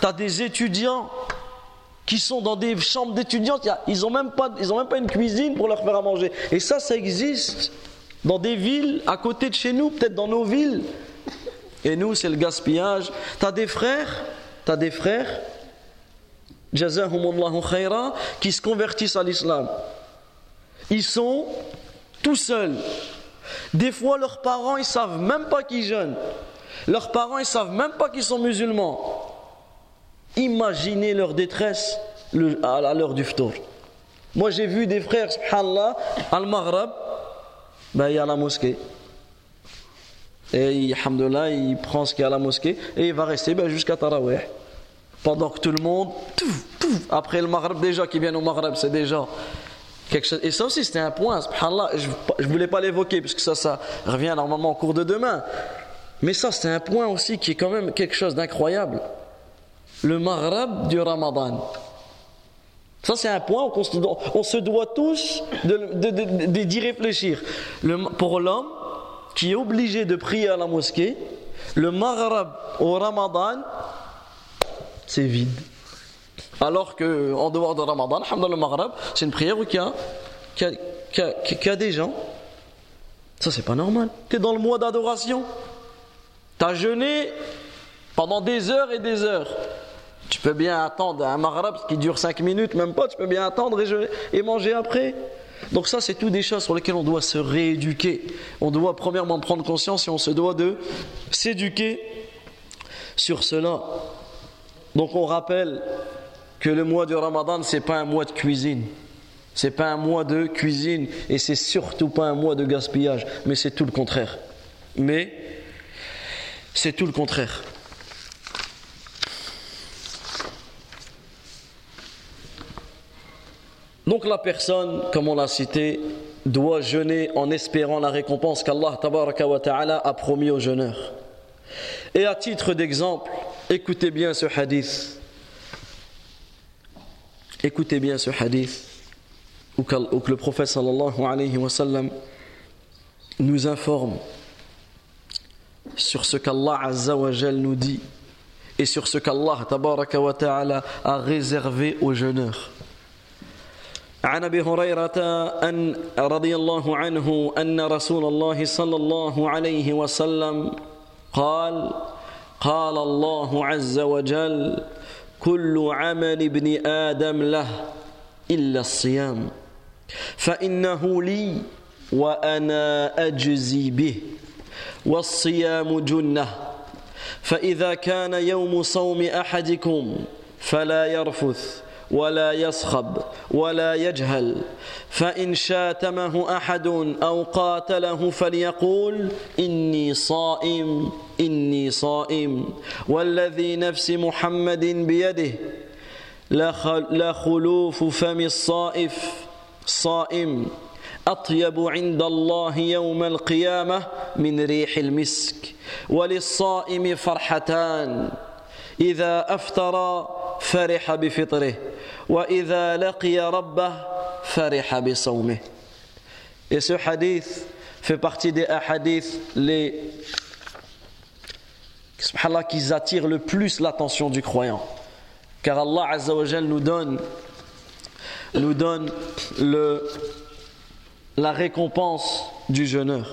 Tu as des étudiants qui sont dans des chambres d'étudiants, ils n'ont même, même pas une cuisine pour leur faire à manger. Et ça, ça existe dans des villes à côté de chez nous, peut-être dans nos villes. Et nous, c'est le gaspillage. Tu as des frères, tu as des frères, khayra, qui se convertissent à l'islam. Ils sont tout seuls. Des fois, leurs parents, ils savent même pas qu'ils jeûnent. Leurs parents, ils savent même pas qu'ils sont musulmans. Imaginez leur détresse à l'heure du ftour. Moi, j'ai vu des frères, subhanallah, al-Maghreb, ben, il y a la mosquée. Et, alhamdoulilah, il prend ce qu'il y a à la mosquée et il va rester ben, jusqu'à Tarawih. Pendant que tout le monde, après le Maghreb, déjà qui vient au Maghreb, c'est déjà quelque chose. Et ça aussi, c'était un point, subhanallah, je ne voulais pas l'évoquer, puisque ça, ça revient normalement au cours de demain. Mais ça, c'est un point aussi qui est quand même quelque chose d'incroyable le Maghreb du Ramadan. Ça, c'est un point qu'on se, on se doit tous d'y réfléchir. pour l'homme qui est obligé de prier à la mosquée, le Maghreb au Ramadan, c'est vide. Alors qu'en dehors de Ramadan, le Maghreb, c'est une prière où il y a, a, des gens. Ça, c'est pas normal. Tu es dans le mois d'adoration. Tu as jeûné pendant des heures et des heures. Tu peux bien attendre un maghreb qui dure 5 minutes, même pas, tu peux bien attendre et, manger après. Donc ça, c'est tout des choses sur lesquelles on doit se rééduquer. On doit premièrement prendre conscience et on se doit de s'éduquer sur cela. Donc on rappelle que le mois du Ramadan, c'est pas un mois de cuisine. C'est pas un mois de cuisine et c'est surtout pas un mois de gaspillage, mais c'est tout le contraire. Mais c'est tout le contraire. Donc la personne, comme on l'a cité, doit jeûner en espérant la récompense qu'Allah ta'ala a promis aux jeûneurs. Et à titre d'exemple, écoutez bien ce hadith. Écoutez bien ce hadith où que le prophète sallallahu nous informe sur ce qu'Allah azza nous dit et sur ce qu'Allah a réservé aux jeûneurs. عن أبي هريرة أن رضي الله عنه أن رسول الله صلى الله عليه وسلم قال قال الله عز وجل كل عمل ابن آدم له إلا الصيام فإنه لي وأنا أجزي به والصيام جنة فإذا كان يوم صوم أحدكم فلا يرفث ولا يصخب ولا يجهل فإن شاتمه أحد أو قاتله فليقول إني صائم إني صائم. والذي نفس محمد بيده لخلوف فم الصائف صائم. أطيب عند الله يوم القيامة من ريح المسك. وللصائم فرحتان. إذا افطر فرح بفطره. وإذا لقي ربه فرح بصومه Et ce hadith fait partie des hadiths les qui attirent le plus l'attention du croyant. Car Allah Azza wa nous donne, nous donne le, la récompense du jeûneur.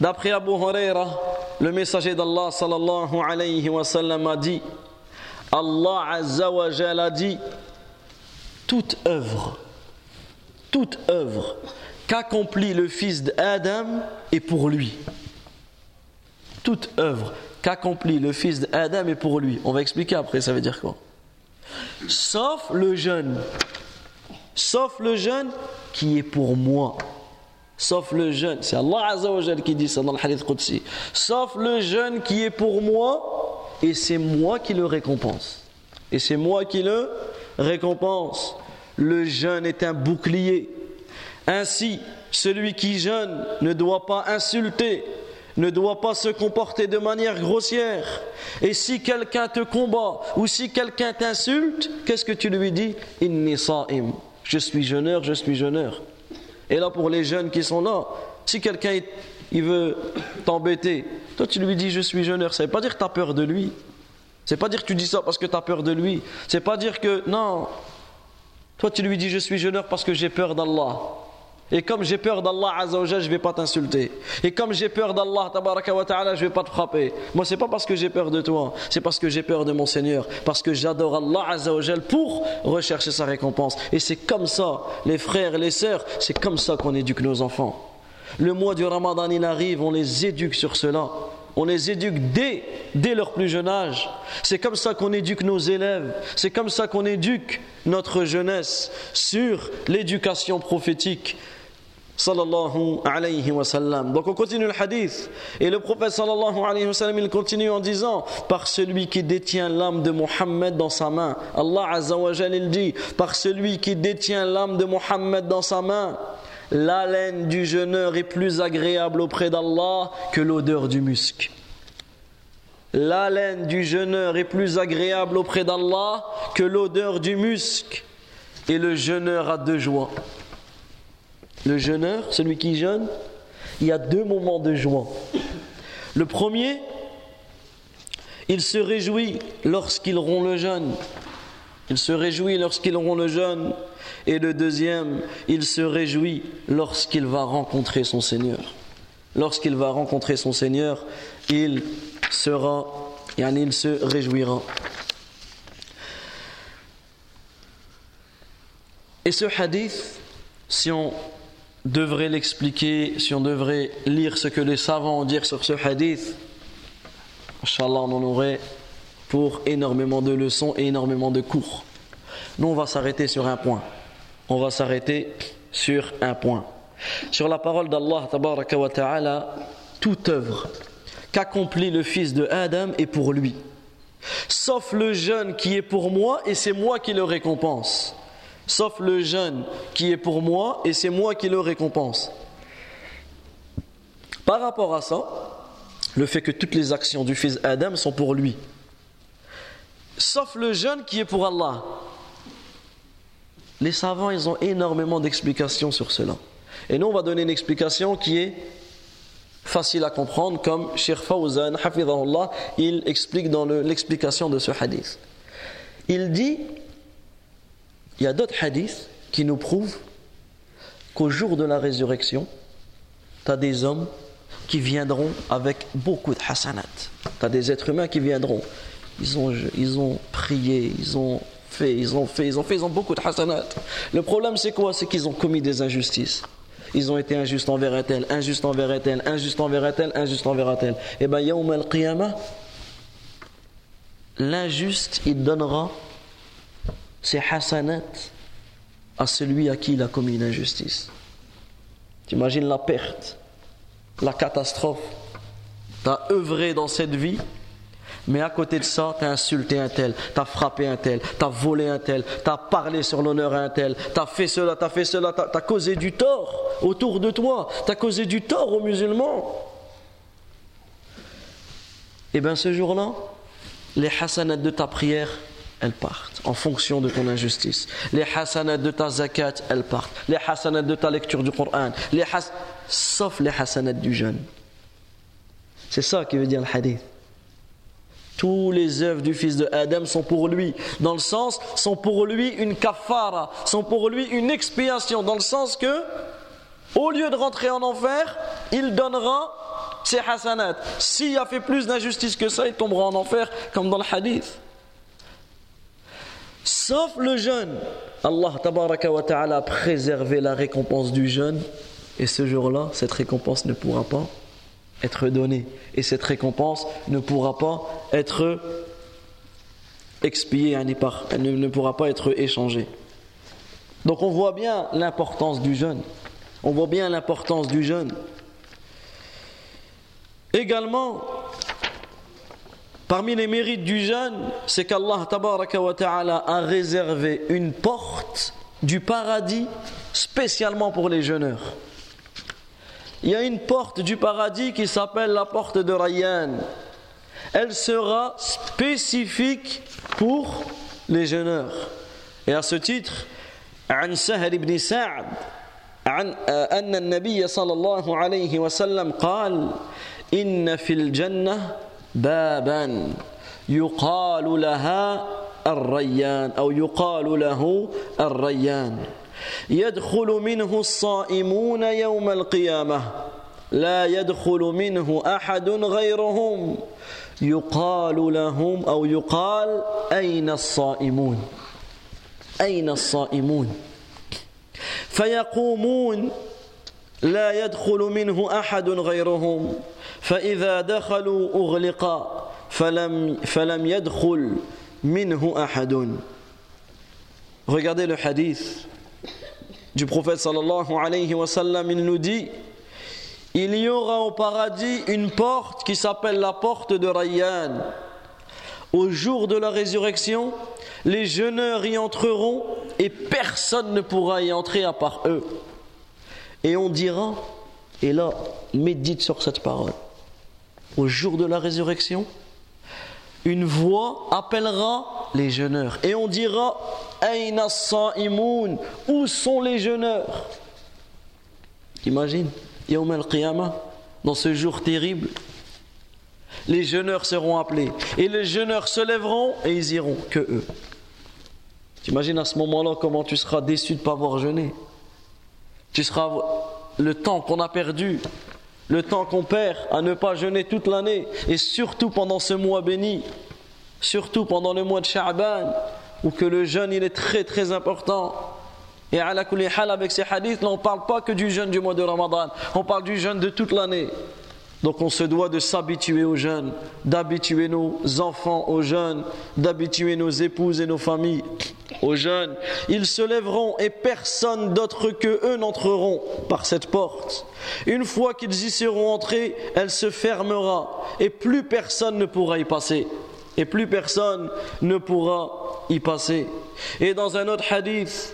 D'après Abu Huraira, le messager d'Allah sallallahu alayhi wa sallam a dit Allah Azza wa a dit toute œuvre, toute œuvre qu'accomplit le fils d'Adam est pour lui. Toute œuvre qu'accomplit le fils d'Adam est pour lui. On va expliquer après, ça veut dire quoi? Sauf le jeûne. Sauf le jeûne qui est pour moi. Sauf le jeûne. C'est Allah qui dit ça dans le hadith Qudsi. Sauf le jeûne qui est pour moi et c'est moi qui le récompense. Et c'est moi qui le récompense. Le jeûne est un bouclier. Ainsi, celui qui jeûne ne doit pas insulter, ne doit pas se comporter de manière grossière. Et si quelqu'un te combat ou si quelqu'un t'insulte, qu'est-ce que tu lui dis? Inni sa'im. Je suis jeûneur, je suis jeûneur. Et là, pour les jeunes qui sont là, si quelqu'un il veut t'embêter, toi tu lui dis je suis jeûneur, ça ne veut pas dire que tu as peur de lui. C'est pas dire que tu dis ça parce que tu as peur de lui. C'est pas dire que non. Toi tu lui dis je suis jeûneur parce que j'ai peur d'Allah. Et comme j'ai peur d'Allah je ne vais pas t'insulter. Et comme j'ai peur d'Allah ta'ala, je vais pas te frapper. Moi c'est pas parce que j'ai peur de toi, c'est parce que j'ai peur de mon Seigneur, parce que j'adore Allah pour rechercher sa récompense. Et c'est comme ça, les frères et les sœurs, c'est comme ça qu'on éduque nos enfants. Le mois du Ramadan il arrive, on les éduque sur cela. On les éduque dès, dès leur plus jeune âge. C'est comme ça qu'on éduque nos élèves. C'est comme ça qu'on éduque notre jeunesse sur l'éducation prophétique. Sallallahu alayhi wa sallam. Donc on continue le hadith. Et le prophète sallallahu il continue en disant Par celui qui détient l'âme de Mohammed dans sa main. Allah azza wa il dit Par celui qui détient l'âme de Mohammed dans sa main l'haleine du jeûneur est plus agréable auprès d'Allah que l'odeur du musc. L'haleine du jeûneur est plus agréable auprès d'Allah que l'odeur du musc. Et le jeûneur a deux joies. Le jeûneur, celui qui jeûne, il y a deux moments de joie. Le premier, il se réjouit lorsqu'il rompt le jeûne. Il se réjouit lorsqu'il rompt le jeûne. Et le deuxième, il se réjouit lorsqu'il va rencontrer son Seigneur. Lorsqu'il va rencontrer son Seigneur, il sera, il se réjouira. Et ce hadith, si on devrait l'expliquer, si on devrait lire ce que les savants ont dit sur ce hadith, Inch'Allah, on en aurait pour énormément de leçons et énormément de cours. Nous, on va s'arrêter sur un point on va s'arrêter sur un point. Sur la parole d'Allah, ta'ala, toute œuvre qu'accomplit le fils de Adam est pour lui. Sauf le jeûne qui est pour moi et c'est moi qui le récompense. Sauf le jeûne qui est pour moi et c'est moi qui le récompense. Par rapport à ça, le fait que toutes les actions du fils Adam sont pour lui. Sauf le jeûne qui est pour Allah. Les savants, ils ont énormément d'explications sur cela. Et nous, on va donner une explication qui est facile à comprendre, comme Sheikh Fawzan, il explique dans l'explication de ce hadith. Il dit, il y a d'autres hadiths qui nous prouvent qu'au jour de la résurrection, tu as des hommes qui viendront avec beaucoup de hasanat. Tu as des êtres humains qui viendront. Ils ont, ils ont prié, ils ont fait, ils ont fait, ils ont fait, ils ont beaucoup de hasanat. Le problème c'est quoi? C'est qu'ils ont commis des injustices. Ils ont été injustes envers tel, injustes envers tel, injustes envers tel, injustes envers tel. Et bien, Yawm al-Qiyamah, l'injuste, il donnera ses hasanat à celui à qui il a commis une injustice. T'imagines la perte, la catastrophe. Tu as œuvré dans cette vie mais à côté de ça, tu as insulté un tel, tu as frappé un tel, tu as volé un tel, tu as parlé sur l'honneur à un tel, tu as fait cela, tu as fait cela, tu as, causé du tort autour de toi, tu as causé du tort aux musulmans. Et bien ce jour-là, les hasanats de ta prière, elles partent en fonction de ton injustice. Les hasanats de ta zakat, elles partent. Les hasanats de ta lecture du Coran, les sauf les hasanats du jeûne. C'est ça qui veut dire le hadith. Tous les œuvres du fils de Adam sont pour lui, dans le sens, sont pour lui une kafara, sont pour lui une expiation, dans le sens que, au lieu de rentrer en enfer, il donnera ses hasanat. S'il a fait plus d'injustice que ça, il tombera en enfer, comme dans le hadith. Sauf le jeûne. Allah a préservé la récompense du jeûne, et ce jour-là, cette récompense ne pourra pas être donnée. Et cette récompense ne pourra pas être expiée, elle ne pourra pas être échangée. Donc on voit bien l'importance du jeûne. On voit bien l'importance du jeûne. Également, parmi les mérites du jeûne, c'est qu'Allah a réservé une porte du paradis spécialement pour les jeûneurs. il y a une porte du paradis qui s'appelle la porte de Rayyan. Elle sera spécifique pour les jeûneurs. Et à ce titre, عن سهل بن سعد عن أن النبي صلى الله عليه وسلم قال إن في الجنة بابا يقال لها الريان أو يقال له الريان يدخل منه الصائمون يوم القيامة. لا يدخل منه أحد غيرهم. يقال لهم أو يقال أين الصائمون؟ أين الصائمون؟ فيقومون لا يدخل منه أحد غيرهم. فإذا دخلوا أغلق فلم, فلم يدخل منه أحد. Regardez le hadith. Du prophète sallallahu alayhi wa sallam, il nous dit il y aura au paradis une porte qui s'appelle la porte de Rayyan. Au jour de la résurrection, les jeûneurs y entreront et personne ne pourra y entrer à part eux. Et on dira, et là, médite sur cette parole, au jour de la résurrection, une voix appellera les jeûneurs. Et on dira, Aïna où sont les jeûneurs? Imagine Yawm al-Qiyamah, dans ce jour terrible, les jeûneurs seront appelés. Et les jeûneurs se lèveront et ils iront que eux. T'imagines à ce moment-là comment tu seras déçu de ne pas avoir jeûné? Tu seras le temps qu'on a perdu, le temps qu'on perd à ne pas jeûner toute l'année, et surtout pendant ce mois béni, surtout pendant le mois de Sha'ban, où que le jeûne il est très très important. Et à la avec ces hadiths, là, on ne parle pas que du jeûne du mois de Ramadan, on parle du jeûne de toute l'année. Donc on se doit de s'habituer au jeûne, d'habituer nos enfants au jeûne, d'habituer nos épouses et nos familles au jeûne. Ils se lèveront et personne d'autre que eux n'entreront par cette porte. Une fois qu'ils y seront entrés, elle se fermera et plus personne ne pourra y passer. Et plus personne ne pourra y passer. Et dans un autre hadith,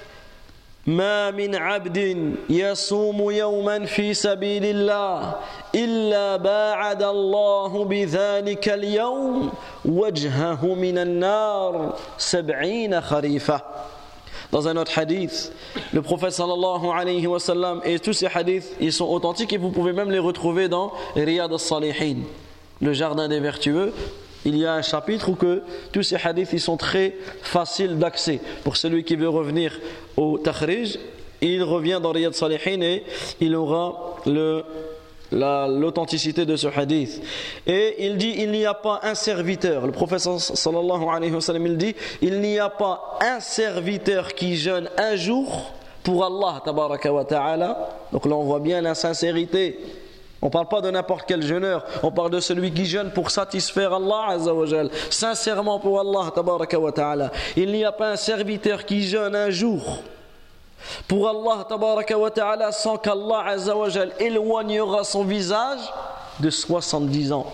ما من عبد يصوم يوما في سبيل الله إلا باعد الله بذلك اليوم وجهه من النار سبعين خريفة Dans un autre hadith, le prophète sallallahu alayhi wa sallam, et tous ces hadiths, ils sont authentiques et vous pouvez même les retrouver dans Riyad al-Salihin, le jardin des vertueux, il y a un chapitre où que tous ces hadiths sont très faciles d'accès. Pour celui qui veut revenir au Takhrij, il revient dans Riyad Salihin et il aura l'authenticité de ce hadith. Et il dit il n'y a pas un serviteur. Le professeur sallallahu alayhi wa sallam il dit il n'y a pas un serviteur qui jeûne un jour pour Allah tabaraka wa ta'ala. Donc là on voit bien la sincérité on ne parle pas de n'importe quel jeûneur, on parle de celui qui jeûne pour satisfaire Allah Azzawajal, sincèrement pour Allah tabaraka wa ta'ala. Il n'y a pas un serviteur qui jeûne un jour pour Allah tabaraka wa ta'ala sans qu'Allah Azzawajal éloignera son visage de 70 ans.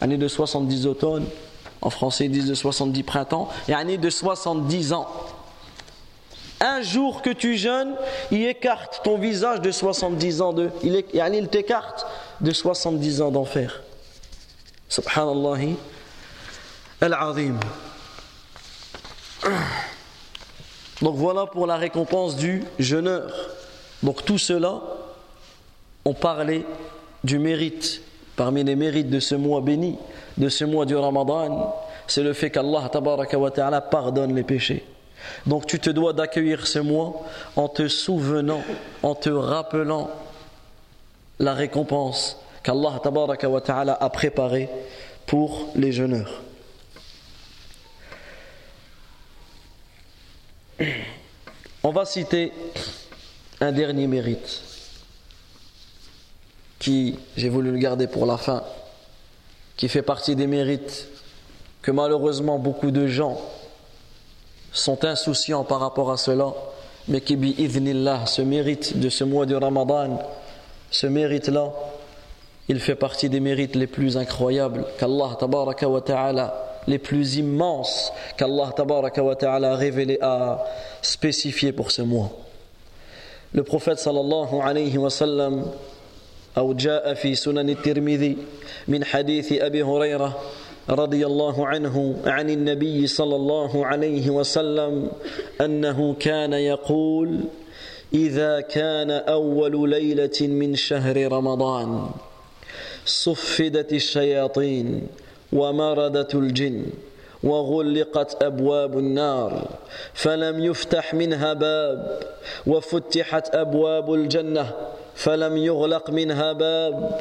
Année de 70 automnes, en français ils disent de 70 printemps, et année de 70 ans. Un jour que tu jeûnes, il écarte ton visage de 70 ans de. Il, il t'écarte de 70 ans d'enfer. Subhanallah al-azim. Donc voilà pour la récompense du jeûneur. Donc tout cela, on parlait du mérite. Parmi les mérites de ce mois béni, de ce mois du Ramadan, c'est le fait qu'Allah pardonne les péchés. Donc tu te dois d'accueillir ce mois en te souvenant, en te rappelant la récompense qu'Allah a préparée pour les jeûneurs. On va citer un dernier mérite qui, j'ai voulu le garder pour la fin, qui fait partie des mérites que malheureusement beaucoup de gens sont insouciants par rapport à cela, mais qui, bi'idhnillah, ce mérite de ce mois du Ramadan, ce mérite-là, il fait partie des mérites les plus incroyables qu'Allah tabaraka wa ta'ala, les plus immenses qu'Allah tabaraka wa ta'ala a révélé, a spécifié pour ce mois. Le prophète sallallahu alayhi wa sallam أو جاء في سنن الترمذي من حديث أبي هريرة رضي الله عنه عن النبي صلى الله عليه وسلم أنه كان يقول إذا كان أول ليلة من شهر رمضان صفدت الشياطين ومردت الجن وغلقت أبواب النار فلم يفتح منها باب وفتحت أبواب الجنة فلم يغلق منها باب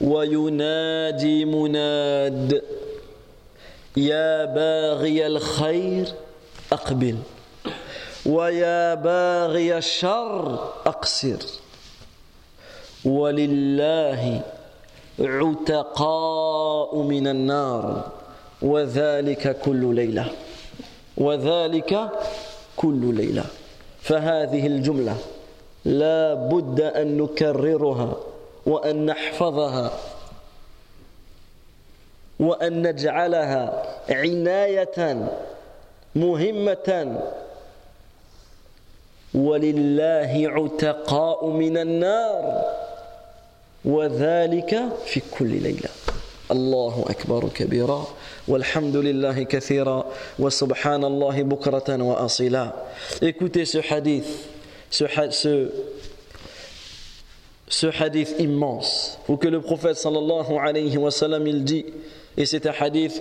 وينادي مناد. يا باغي الخير أقبل ويا باغي الشر أقصر. ولله عتقاء من النار وذلك كل ليلة وذلك كل ليلة. فهذه الجملة لا بد أن نكررها وأن نحفظها. وأن نجعلها عناية مهمة. ولله عتقاء من النار وذلك في كل ليلة. الله أكبر كبيرا. والحمد لله كثيرا. وسبحان الله بكرة وأصيلا. Écoutez ce hadith, ce, ce, ce hadith immense. Où que le prophète sallallahu alayhi wa sallam il dit et c'est un hadith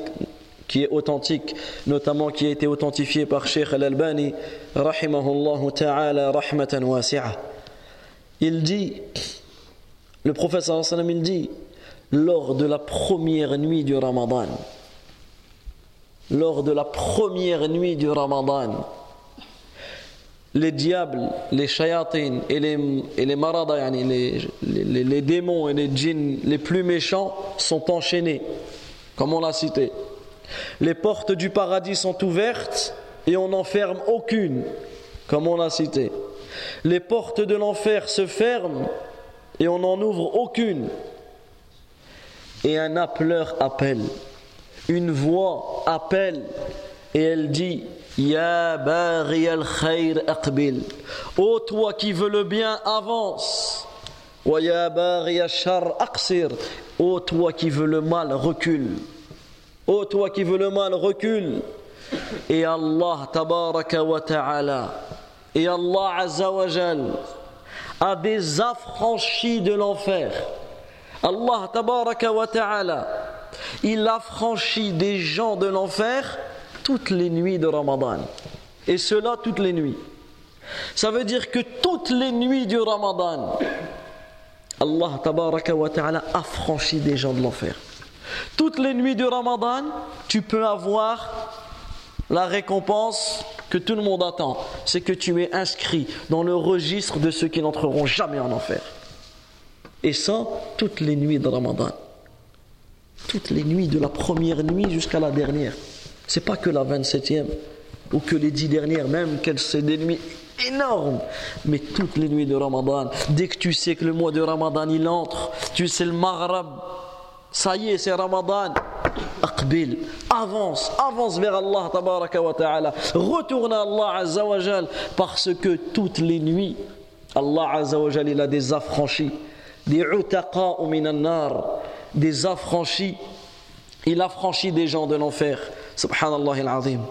qui est authentique, notamment qui a été authentifié par Sheikh Al-Albani, rahimahullah ta'ala rahmatan wasi'a. Il dit, le prophète sallallahu alayhi wa sallam il dit, lors de la première nuit du Ramadan, lors de la première nuit du Ramadan, les diables, les shayatines et les, et les, démons et les djinns les plus méchants sont enchaînés, comme on l'a cité. Les portes du paradis sont ouvertes et on n'en ferme aucune, comme on l'a cité. Les portes de l'enfer se ferment et on n'en ouvre aucune. Et un appeleur appelle une voix appelle et elle dit Ya bari al khair aqbil. Ô toi qui veux le bien, avance. Ô toi qui veux le mal, recule. Ô toi qui veux le mal, recule. Et Allah tabaraka wa ta'ala et Allah azza wa jal a des affranchis de l'enfer. Allah tabaraka wa ta'ala il a franchi des gens de l'enfer toutes les nuits de Ramadan. Et cela toutes les nuits. Ça veut dire que toutes les nuits du Ramadan, Allah tabaraka wa ta'ala a franchi des gens de l'enfer. Toutes les nuits du Ramadan, tu peux avoir la récompense que tout le monde attend. C'est que tu es inscrit dans le registre de ceux qui n'entreront jamais en enfer. Et ça, toutes les nuits de Ramadan toutes les nuits, de la première nuit jusqu'à la dernière. C'est pas que la 27e ou que les dix dernières, même qu'elles c'est des nuits énormes, mais toutes les nuits de Ramadan. Dès que tu sais que le mois de Ramadan il entre, tu sais le Maghreb, ça y est, c'est Ramadan. Aqbil, avance, avance vers Allah tabaraka wa ta'ala. Retourne à Allah azza wa parce que toutes les nuits, Allah azza wa il a des affranchis, des utaqa minan nar des affranchis. Il affranchit des gens de l'enfer. Subhanallah al-azim.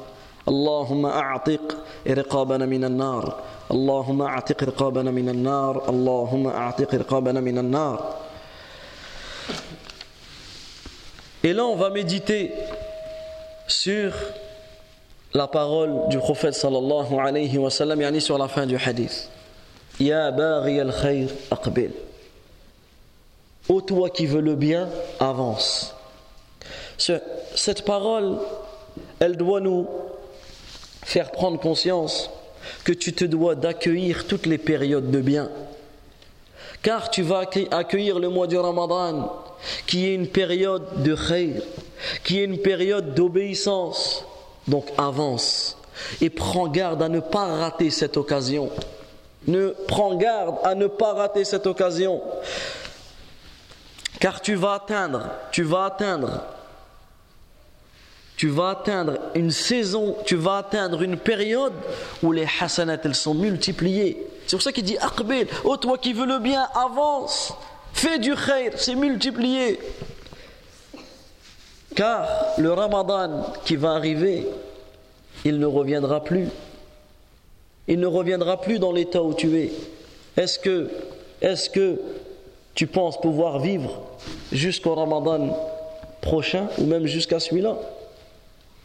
اللهم أعتق رقابنا من النار اللهم أعتق رقابنا من النار اللهم أعتق رقابنا من النار Et là, on va méditer sur la parole du prophète sallallahu alayhi wa sallam, yani sur la fin du hadith. Ya baghi al-khayr aqbil. Ô toi qui veux le bien, avance. Cette parole, elle doit nous faire prendre conscience que tu te dois d'accueillir toutes les périodes de bien. Car tu vas accueillir le mois du Ramadan, qui est une période de khayr, qui est une période d'obéissance. Donc avance et prends garde à ne pas rater cette occasion. Ne prends garde à ne pas rater cette occasion. Car tu vas atteindre, tu vas atteindre, tu vas atteindre une saison, tu vas atteindre une période où les hasanat elles sont multipliées. C'est pour ça qu'il dit Aqbil, oh toi qui veux le bien, avance. Fais du khair, c'est multiplié. Car le ramadan qui va arriver, il ne reviendra plus. Il ne reviendra plus dans l'état où tu es. Est-ce que, tu penses pouvoir vivre jusqu'au ramadan prochain ou même jusqu'à celui-là?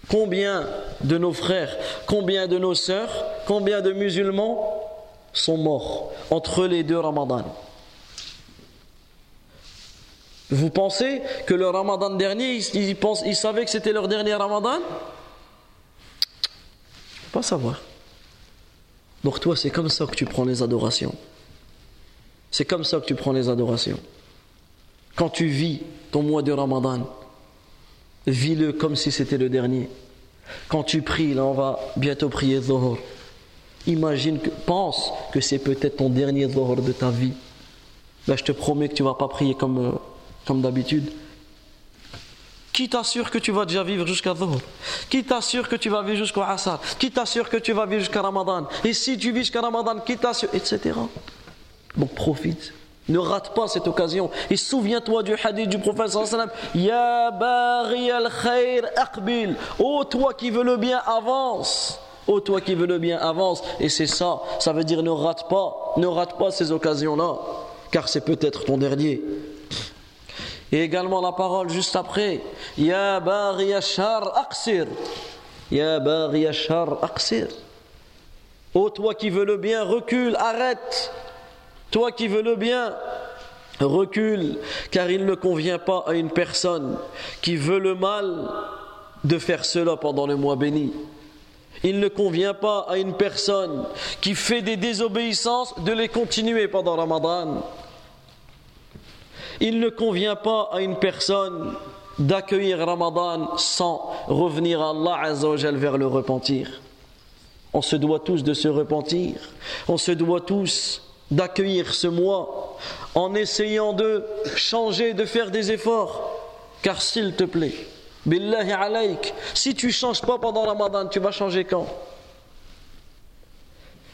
Combien de nos frères, combien de nos sœurs, combien de musulmans sont morts entre les deux ramadans Vous pensez que le ramadan dernier, ils, savaient que c'était leur dernier ramadan? Pas savoir. Donc toi, c'est comme ça que tu prends les adorations. C'est comme ça que tu prends les adorations. Quand tu vis ton mois de ramadan, vis-le comme si c'était le dernier. Quand tu pries, là on va bientôt prier Zohor. Imagine, que, pense que c'est peut-être ton dernier Zohor de ta vie. Là je te promets que tu vas pas prier comme, euh, comme d'habitude. Qui t'assure que tu vas déjà vivre jusqu'à Zohor? Qui t'assure que tu vas vivre jusqu'au Asar Qui t'assure que tu vas vivre jusqu'à Ramadan? Et si tu vis jusqu'à Ramadan, qui t'assure? Etc. Donc profite. Ne rate pas cette occasion. Et souviens-toi du hadith du prophète. Ya bari al khair aqbil. Oh toi qui veux le bien, avance. Oh toi qui veux le bien, avance. Et c'est ça. Ça veut dire ne rate pas. Ne rate pas ces occasions-là. Car c'est peut-être ton dernier. Et également la parole juste après. Ya bari ashar aqsir. Ya bari ashar aqsir. Oh toi qui veux le bien, recule, arrête. Toi qui veux le bien, recule, car il ne convient pas à une personne qui veut le mal de faire cela pendant le mois béni. Il ne convient pas à une personne qui fait des désobéissances de les continuer pendant Ramadan. Il ne convient pas à une personne d'accueillir Ramadan sans revenir à Allah vers le repentir. On se doit tous de se repentir. On se doit tous d'accueillir ce mois en essayant de changer, de faire des efforts. Car s'il te plaît, billahi alayk, si tu ne changes pas pendant Ramadan, tu vas changer quand?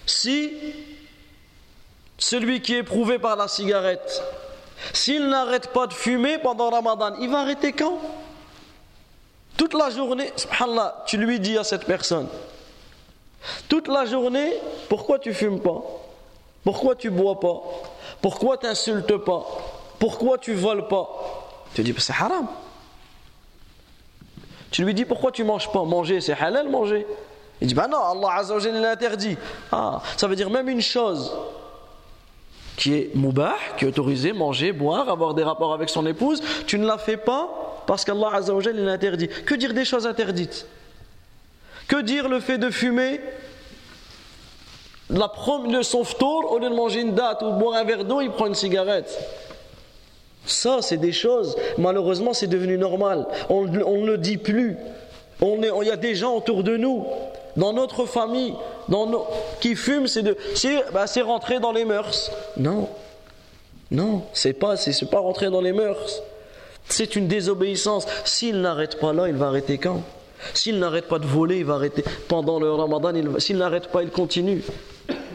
Si celui qui est éprouvé par la cigarette, s'il n'arrête pas de fumer pendant Ramadan, il va arrêter quand? Toute la journée, subhanallah, tu lui dis à cette personne, toute la journée, pourquoi tu fumes pas? Pourquoi tu bois pas? Pourquoi tu n'insultes pas? Pourquoi tu voles pas? Tu dis, c'est haram. Tu lui dis, pourquoi tu manges pas? Manger, c'est halal manger. Il dit, ben non, Allah Azzawajal l'a interdit. Ah, ça veut dire même une chose qui est moubah, qui est autorisée, manger, boire, avoir des rapports avec son épouse, tu ne la fais pas parce qu'Allah Azzawajal l'a interdit. Que dire des choses interdites? Que dire le fait de fumer la première, son tour, au lieu de manger une date ou de boire un verre d'eau, il prend une cigarette. Ça, c'est des choses, malheureusement, c'est devenu normal. On ne le dit plus. On il y a des gens autour de nous, dans notre famille, dans qui fument, c'est bah, rentré dans les mœurs. Non, non, c'est pas, c'est pas rentré dans les mœurs. C'est une désobéissance. S'il n'arrête pas là, il va arrêter quand? S'il n'arrête pas de voler, il va arrêter pendant le Ramadan. S'il n'arrête pas, il continue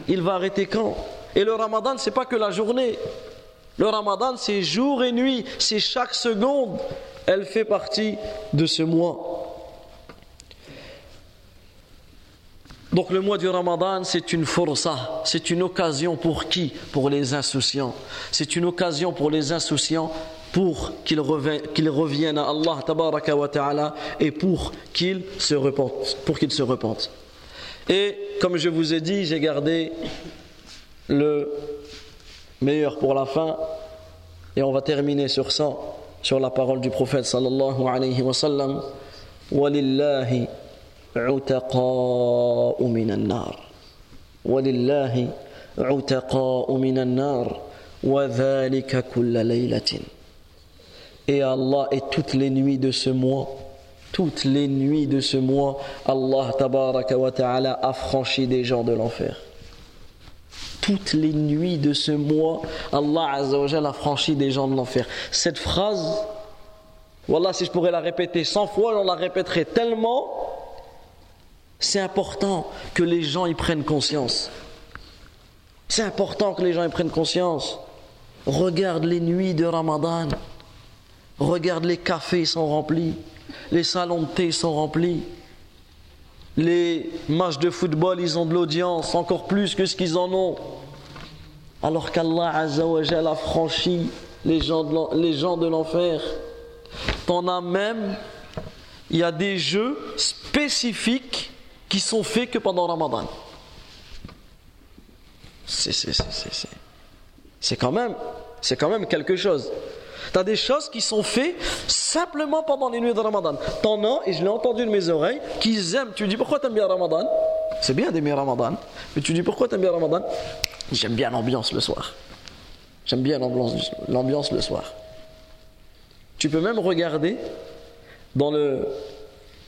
il va arrêter quand? Et le ramadan, c'est pas que la journée. Le ramadan, c'est jour et nuit, c'est chaque seconde. Elle fait partie de ce mois. Donc le mois du Ramadan, c'est une força, c'est une occasion pour qui? Pour les insouciants. C'est une occasion pour les insouciants pour qu'ils reviennent, à Allah et pour qu'ils se repentent, pour qu'ils se repentent. Et comme je vous ai dit, j'ai gardé le meilleur pour la fin. Et on va terminer sur ça, sur la parole du prophète sallallahu alayhi wa sallam. وَلِلَّهِ عُتَقَاءُ مِنَ النَّارِ وَلِلَّهِ عُتَقَاءُ مِنَ النَّارِ وَذَلِكَ كُلَّ لَيْلَةٍ Et Allah est toutes les nuits de ce mois toutes les nuits de ce mois, Allah tabaraka wa ta'ala des gens de l'enfer. Toutes les nuits de ce mois, Allah a franchi des gens de l'enfer. Cette phrase, voilà, si je pourrais la répéter 100 fois, on la répéterait tellement. C'est important que les gens y prennent conscience. C'est important que les gens y prennent conscience. Regarde les nuits de Ramadan. Regarde les cafés sont remplis. Les salons de thé sont remplis. Les matchs de football, ils ont de l'audience, encore plus que ce qu'ils en ont. Alors qu'Allah a franchi les gens de l'enfer. T'en as même, il y a des jeux spécifiques qui sont faits que pendant Ramadan. C'est quand même, c'est quand même quelque chose. Tu as des choses qui sont faites simplement pendant les nuits de Ramadan. T'en as, et je l'ai entendu de mes oreilles, qu'ils aiment. Tu dis pourquoi tu aimes bien Ramadan? C'est bien d'aimer Ramadan. Mais tu dis pourquoi tu aimes bien Ramadan? J'aime bien l'ambiance le soir. J'aime bien l'ambiance le soir. Tu peux même regarder dans le,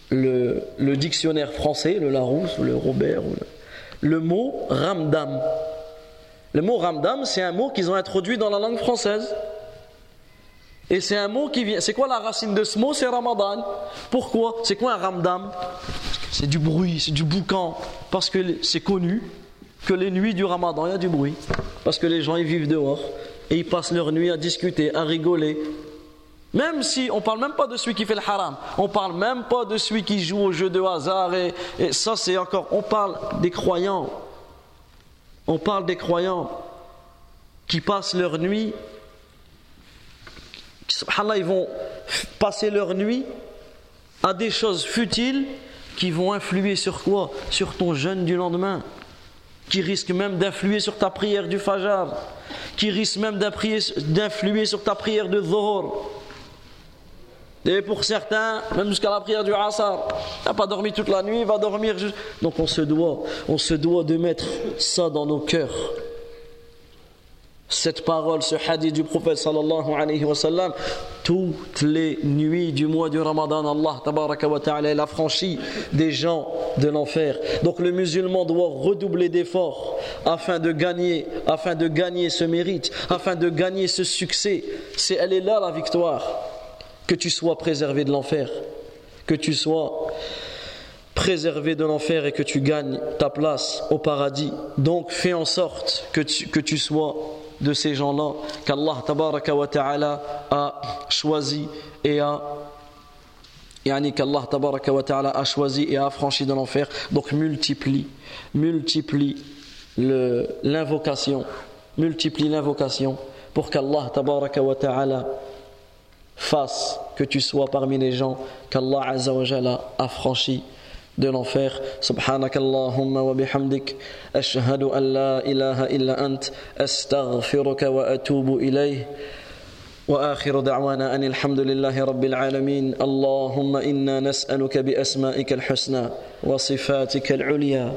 le, dictionnaire français, le Larousse ou le Robert, le, mot ramdam. Le mot ramdam, c'est un mot qu'ils ont introduit dans la langue française. Et c'est un mot qui vient. C'est quoi la racine de ce mot? C'est Ramadan. Pourquoi? C'est quoi un ramdam? C'est du bruit, c'est du boucan. Parce que c'est connu que les nuits du Ramadan, il y a du bruit. Parce que les gens, ils vivent dehors. Et ils passent leur nuit à discuter, à rigoler, même si on parle même pas de celui qui fait le haram, on parle même pas de celui qui joue au jeu de hasard et, ça c'est encore, on parle des croyants. On parle des croyants qui passent leur nuit, subhanallah, ils vont passer leur nuit à des choses futiles qui vont influer sur quoi? Sur ton jeûne du lendemain, qui risquent même d'influer sur ta prière du fajr, qui risquent même d'influer sur ta prière de dhuhr. Et pour certains, même jusqu'à la prière du Asar, n'a pas dormi toute la nuit, va dormir juste. Donc on se doit, on se doit de mettre ça dans nos cœurs. Cette parole, ce hadith du prophète sallallahu alayhi wa sallam, toutes les nuits du mois du Ramadan, Allah tabaraka wa ta'ala, il a franchi des gens de l'enfer. Donc le musulman doit redoubler d'efforts afin de gagner, afin de gagner ce mérite, afin de gagner ce succès. C'est, elle est là la victoire que tu sois préservé de l'enfer, que tu sois préservé de l'enfer et que tu gagnes ta place au paradis. Donc fais en sorte que tu, que tu sois de ces gens-là qu'Allah wa ta'ala a choisi et a qu'Allah wa ta'ala a choisi et a affranchi de l'enfer. Donc multiplie, multiplie l'invocation, multiplie l'invocation pour qu'Allah wa ta'ala fasse que tu sois parmi les gens qu'Allah Azza wa Jalla a franchi de l'enfer. Subhanak Allahumma wa bihamdik. Ashhadu an la ilaha illa ant. Astaghfiruka wa atubu ilayh. واخر دعوانا ان الحمد لله رب العالمين اللهم أنا نسالك باسمائك الحسنى وصفاتك العليا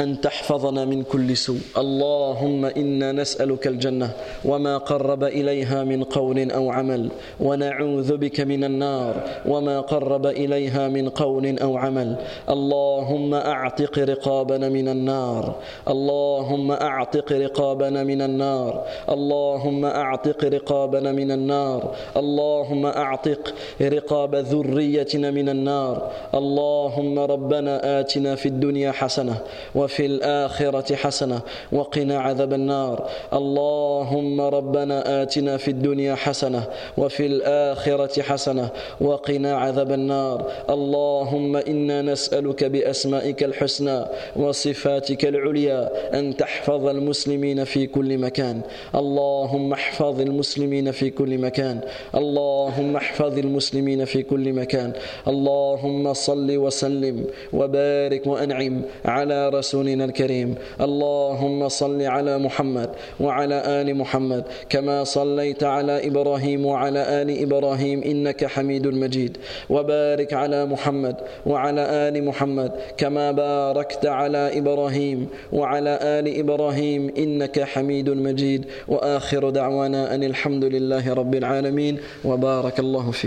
أن تحفظنا من كل سوء. اللهم إنا نسألك الجنة وما قرب إليها من قول أو عمل ونعوذ بك من النار وما قرب إليها من قول أو عمل. اللهم أعتق رقابنا من النار. اللهم أعتق رقابنا من النار. اللهم أعتق رقابنا من النار. اللهم أعتق رقاب ذريتنا من النار. اللهم ربنا آتنا في الدنيا حسنة وفي الآخرة حسنة وقنا عذاب النار. اللهم ربنا آتنا في الدنيا حسنة وفي الآخرة حسنة وقنا عذاب النار. اللهم إنا نسألك بأسمائك الحسنى وصفاتك العليا أن تحفظ المسلمين في كل مكان. اللهم احفظ المسلمين في كل مكان. اللهم احفظ المسلمين في كل مكان. اللهم صل وسلم وبارك وأنعم على رسول رسولنا الكريم. اللهم صل على محمد وعلى آل محمد كما صليت على إبراهيم وعلى آل إبراهيم إنك حميد مجيد. وبارك على محمد وعلى آل محمد كما باركت على إبراهيم وعلى آل إبراهيم إنك حميد مجيد. وآخر دعوانا أن الحمد لله رب العالمين. وبارك الله فيكم.